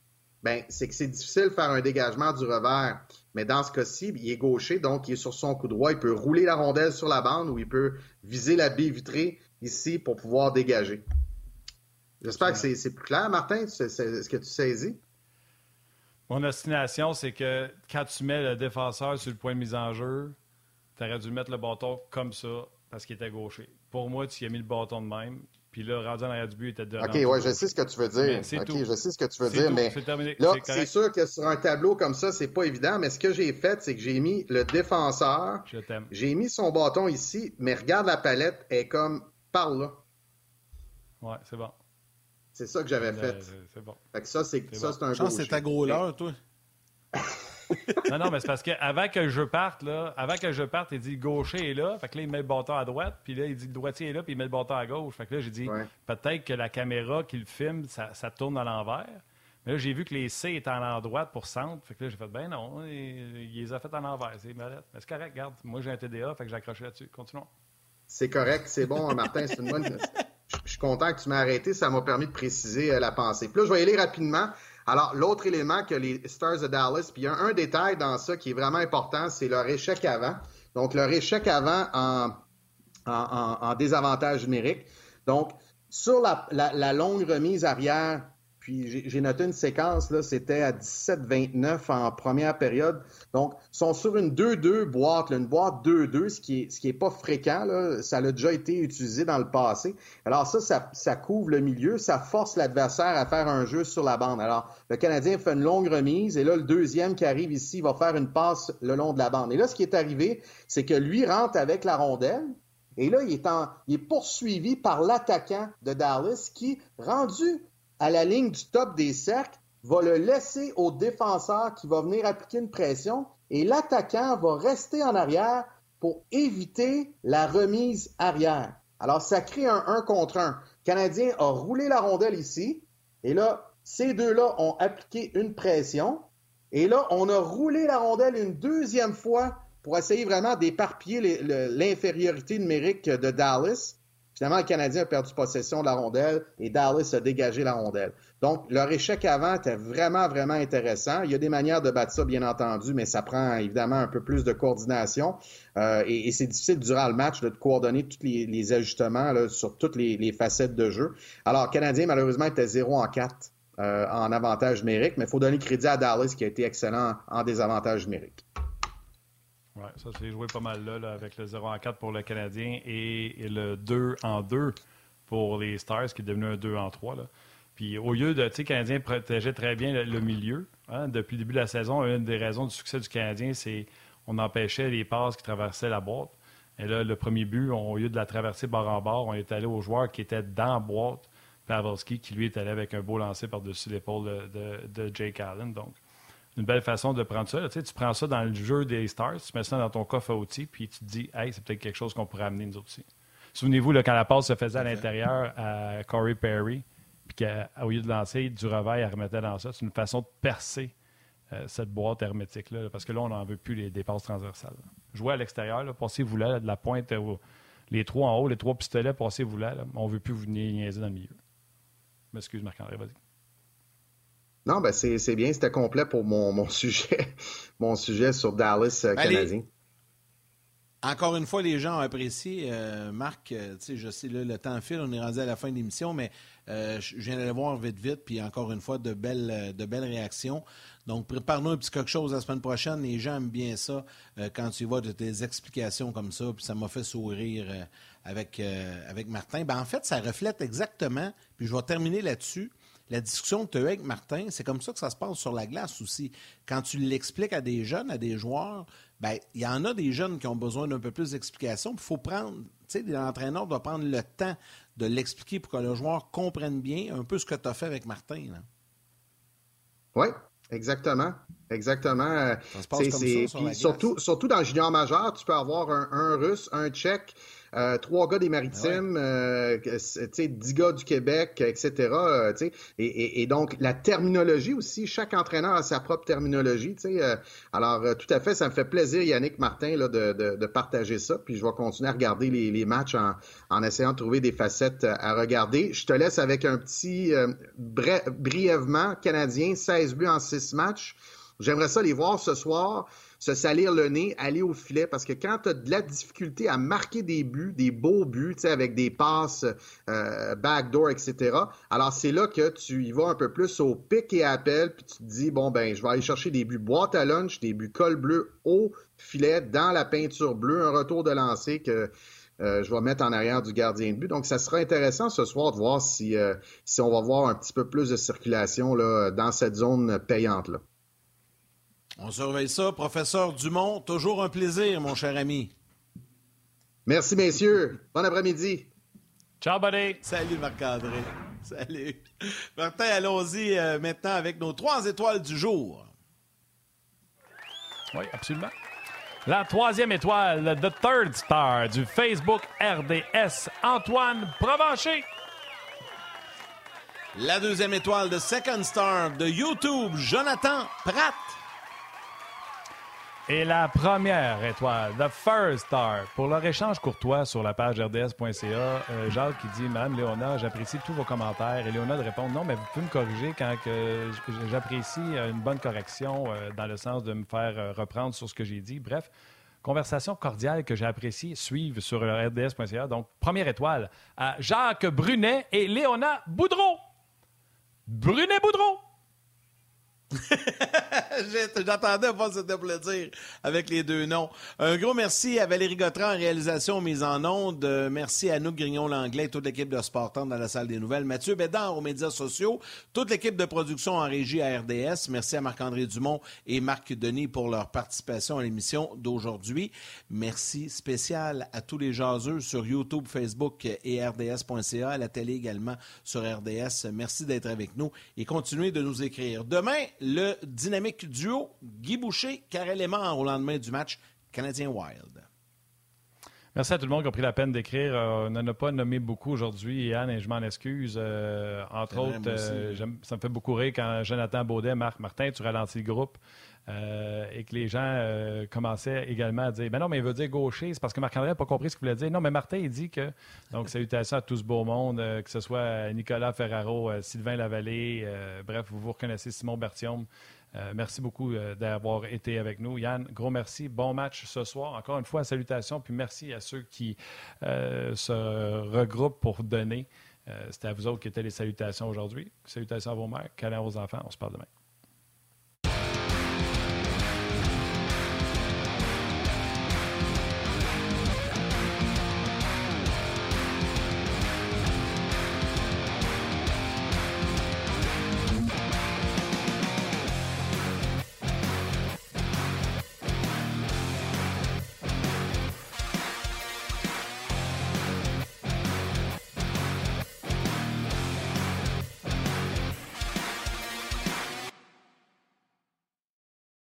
ben c'est que c'est difficile de faire un dégagement du revers. Mais dans ce cas-ci, il est gaucher, donc il est sur son coup droit. Il peut rouler la rondelle sur la bande ou il peut viser la baie vitrée ici pour pouvoir dégager. J'espère que c'est plus clair, Martin. Est-ce que tu saisis? Mon ostination, c'est que quand tu mets le défenseur sur le point de mise en jeu, tu aurais dû mettre le bâton comme ça parce qu'il était gaucher. Pour moi, tu y as mis le bâton de même. Puis là, rendu en arrière du but, il était de OK, ouais, je sais ce que tu veux dire. OK, tout. je sais ce que tu veux dire, tout, mais là, C'est sûr que sur un tableau comme ça, c'est pas évident, mais ce que j'ai fait, c'est que j'ai mis le défenseur, Je t'aime. j'ai mis son bâton ici, mais regarde la palette, elle est comme par là. Ouais, c'est bon. C'est ça que j'avais Euh, fait. c'est- bon. Fait que ça, c'est bon. c'est un Je pense que c'est ta grôleur, toi. Non, non, mais c'est parce qu'avant que je parte, là, avant que je parte, il dit le gaucher est là. Fait que là, il met le bâton à droite. Puis là, il dit le droitier est là, puis il met le bâton à gauche. Fait que là, j'ai dit Ouais. peut-être que la caméra qui le filme, ça, ça tourne à l'envers. Mais là, j'ai vu que les C étaient en droite pour centre. Fait que là, j'ai fait ben non, il, il les a fait en envers. C'est malade. Mais c'est correct, regarde. Moi, j'ai un TDA, fait que j'ai accroché là-dessus. Continuons. C'est correct, c'est bon, Martin, c'est une bonne. Je je suis content que tu m'aies arrêté, ça m'a permis de préciser euh, la pensée. Puis là, je vais y aller rapidement. Alors, l'autre élément que les Stars de Dallas, puis il y a un détail dans ça qui est vraiment important, c'est leur échec avant. Donc, leur échec avant en, en, désavantage numérique. Donc, sur la longue remise arrière, puis j'ai- noté une séquence, là, c'était à 17-29 en première période. Donc, ils sont sur une 2-2 boîte, une boîte 2-2, ce qui est, pas fréquent, là. Ça a déjà été utilisé dans le passé. Alors ça, ça, couvre le milieu, ça force l'adversaire à faire un jeu sur la bande. Alors, le Canadien fait une longue remise, et là, le deuxième qui arrive ici va faire une passe le long de la bande. Et là, ce qui est arrivé, c'est que lui rentre avec la rondelle, et là, il est, il est poursuivi par l'attaquant de Dallas qui, rendu à la ligne du top des cercles, va le laisser au défenseur qui va venir appliquer une pression et l'attaquant va rester en arrière pour éviter la remise arrière. Alors, ça crée un 1 contre 1. Le Canadien a roulé la rondelle ici et là, ces deux-là ont appliqué une pression et là, on a roulé la rondelle une deuxième fois pour essayer vraiment d'éparpiller l'infériorité numérique de Dallas. Finalement, le Canadien a perdu possession de la rondelle et Dallas a dégagé la rondelle. Donc, leur échec avant était vraiment, vraiment intéressant. Il y a des manières de battre ça, bien entendu, mais ça prend évidemment un peu plus de coordination. Euh, et c'est difficile durant le match de coordonner tous les, ajustements sur toutes les, les facettes de jeu. Alors, le Canadien, malheureusement, était 0 en 4 euh, en avantage numérique, mais il faut donner crédit à Dallas qui a été excellent en désavantage numérique. Ouais, ça s'est joué pas mal là, avec le 0 en 4 pour le Canadien et, le 2 en 2 pour les Stars, qui est devenu un 2 en 3. Là. Puis au lieu de, tu sais, Canadien protégeait très bien le, milieu. hein, depuis le début de la saison, une des raisons du succès du Canadien, c'est on empêchait les passes qui traversaient la boîte. Et là, le premier but, au lieu de la traverser bord en bord, on est allé au joueur qui était dans la boîte, Pavelski, qui lui est allé avec un beau lancer par-dessus l'épaule de, de- de Jake Allen. Donc, une belle façon de prendre ça. Tu, sais, tu prends ça dans le jeu des Stars, tu mets ça dans ton coffre à outils, puis tu te dis, hey, c'est peut-être quelque chose qu'on pourrait amener nous aussi. Souvenez-vous, là, quand la passe se faisait à l'intérieur à Corey Perry, puis qu'au lieu de lancer du revers, elle remettait dans ça, c'est une façon de percer euh, cette boîte hermétique-là, là, parce que là, on n'en veut plus les dépasses transversales. là. Jouez à l'extérieur, passez-vous là, de la pointe, les trois en haut, les trois pistolets, passez-vous là, là. On ne veut plus vous niaiser dans le milieu. M'excuse, Marc-André, vas-y. Non, ben c'est bien, c'était complet pour mon, mon sujet, mon sujet sur Dallas euh. Canadien. Encore une fois, les gens ont apprécié. Euh, Marc, euh, tu sais, je sais, là, le temps file, on est rendu à la fin de l'émission, mais euh, je viens d'aller voir vite, vite, puis encore une fois, de belles, de belles réactions. Donc, prépare-nous un petit quelque chose la semaine prochaine. Les gens aiment bien ça quand tu vois de tes explications comme ça, puis ça m'a fait sourire avec, avec Martin. Ben, en fait, ça reflète exactement, puis je vais terminer là-dessus, la discussion que tu as eue avec Martin, c'est comme ça que ça se passe sur la glace aussi. Quand tu l'expliques à des jeunes, à des joueurs, ben il y en a des jeunes qui ont besoin d'un peu plus d'explications. Il faut prendre, tu sais, l'entraîneur doit prendre le temps de l'expliquer pour que le joueur comprenne bien un peu ce que tu as fait avec Martin. Oui, exactement. Exactement. surtout, surtout dans le junior majeur, tu peux avoir un, un russe, un tchèque, euh, trois gars des Maritimes, euh, dix gars du Québec, etc. Euh, et, et, donc, la terminologie aussi, chaque entraîneur a sa propre terminologie. Euh, alors, tout à fait, ça me fait plaisir, Yannick Martin, là, de, de, de, partager ça. Puis je vais continuer à regarder les, les matchs en, en, essayant de trouver des facettes à regarder. Je te laisse avec un petit, brièvement, Canadien, 16 buts en 6 matchs. J'aimerais ça les voir ce soir se salir le nez, aller au filet, parce que quand tu as de la difficulté à marquer des buts, des beaux buts, avec des passes euh, backdoor, etc., alors c'est là que tu y vas un peu plus au pic et appel, puis tu te dis, bon, ben, je vais aller chercher des buts boîte à lunch, des buts col bleu au filet, dans la peinture bleue, un retour de lancer que euh, je vais mettre en arrière du gardien de but. Donc, ça sera intéressant ce soir de voir si, euh, si on va voir un petit peu plus de circulation là, dans cette zone payante-là. On surveille ça. Professeur Dumont, toujours un plaisir, mon cher ami. Merci, messieurs. Bon après-midi. Ciao, buddy. Salut, Marc-André. Salut. Martin, allons-y euh, maintenant avec nos trois étoiles du jour. Oui, absolument. La troisième étoile, The Third Star du Facebook RDS, Antoine Provencher. La deuxième étoile de Second Star de YouTube, Jonathan Pratt. Et la première étoile, The First Star, pour leur échange courtois sur la page rds.ca, euh, Jacques qui dit Madame Léona, j'apprécie tous vos commentaires. Et Léona de répondre Non, mais vous pouvez me corriger quand j'apprécie une bonne correction euh, dans le sens de me faire euh, reprendre sur ce que j'ai dit. Bref, conversation cordiale que j'ai appréciée sur rds.ca. Donc, première étoile à Jacques Brunet et Léona Boudreau. Brunet-Boudreau! J'attendais pas ce plaisir avec les deux noms. Un gros merci à Valérie Gautran en réalisation mise en onde. Euh, merci à nous Grignon-Langlais, toute l'équipe de Sportant dans la salle des nouvelles. Mathieu Bédard aux médias sociaux, toute l'équipe de production en régie à RDS. Merci à Marc-André Dumont et Marc Denis pour leur participation à l'émission d'aujourd'hui. Merci spécial à tous les jaseux sur YouTube, Facebook et RDS.ca, à la télé également sur RDS. Merci d'être avec nous et continuez de nous écrire. Demain, le dynamique duo Guy Boucher, Karel Lemar au lendemain du match Canadien Wild. Merci à tout le monde qui a pris la peine d'écrire. Euh, on n'en a pas nommé beaucoup aujourd'hui, Yann, et je m'en excuse. Euh, entre autres, euh, ça me fait beaucoup rire quand Jonathan Baudet, Marc Martin, tu ralentis le groupe. Et que les gens commençaient également à dire Ben non, mais il veut dire gaucher, c'est parce que Marc-André n'a pas compris ce qu'il voulait dire. Non, mais Martin, il dit que. Donc, salutations à tout ce beau monde, que ce soit Nicolas Ferraro, Sylvain Lavallée, bref, vous vous reconnaissez Simon Bertium. Euh, merci beaucoup euh, d'avoir été avec nous. Yann, gros merci. Bon match ce soir. Encore une fois, salutations. Puis merci à ceux qui euh, se regroupent pour donner. C'était à vous autres qui étaient les salutations aujourd'hui. Salutations à vos mères, câlins aux enfants. On se parle demain.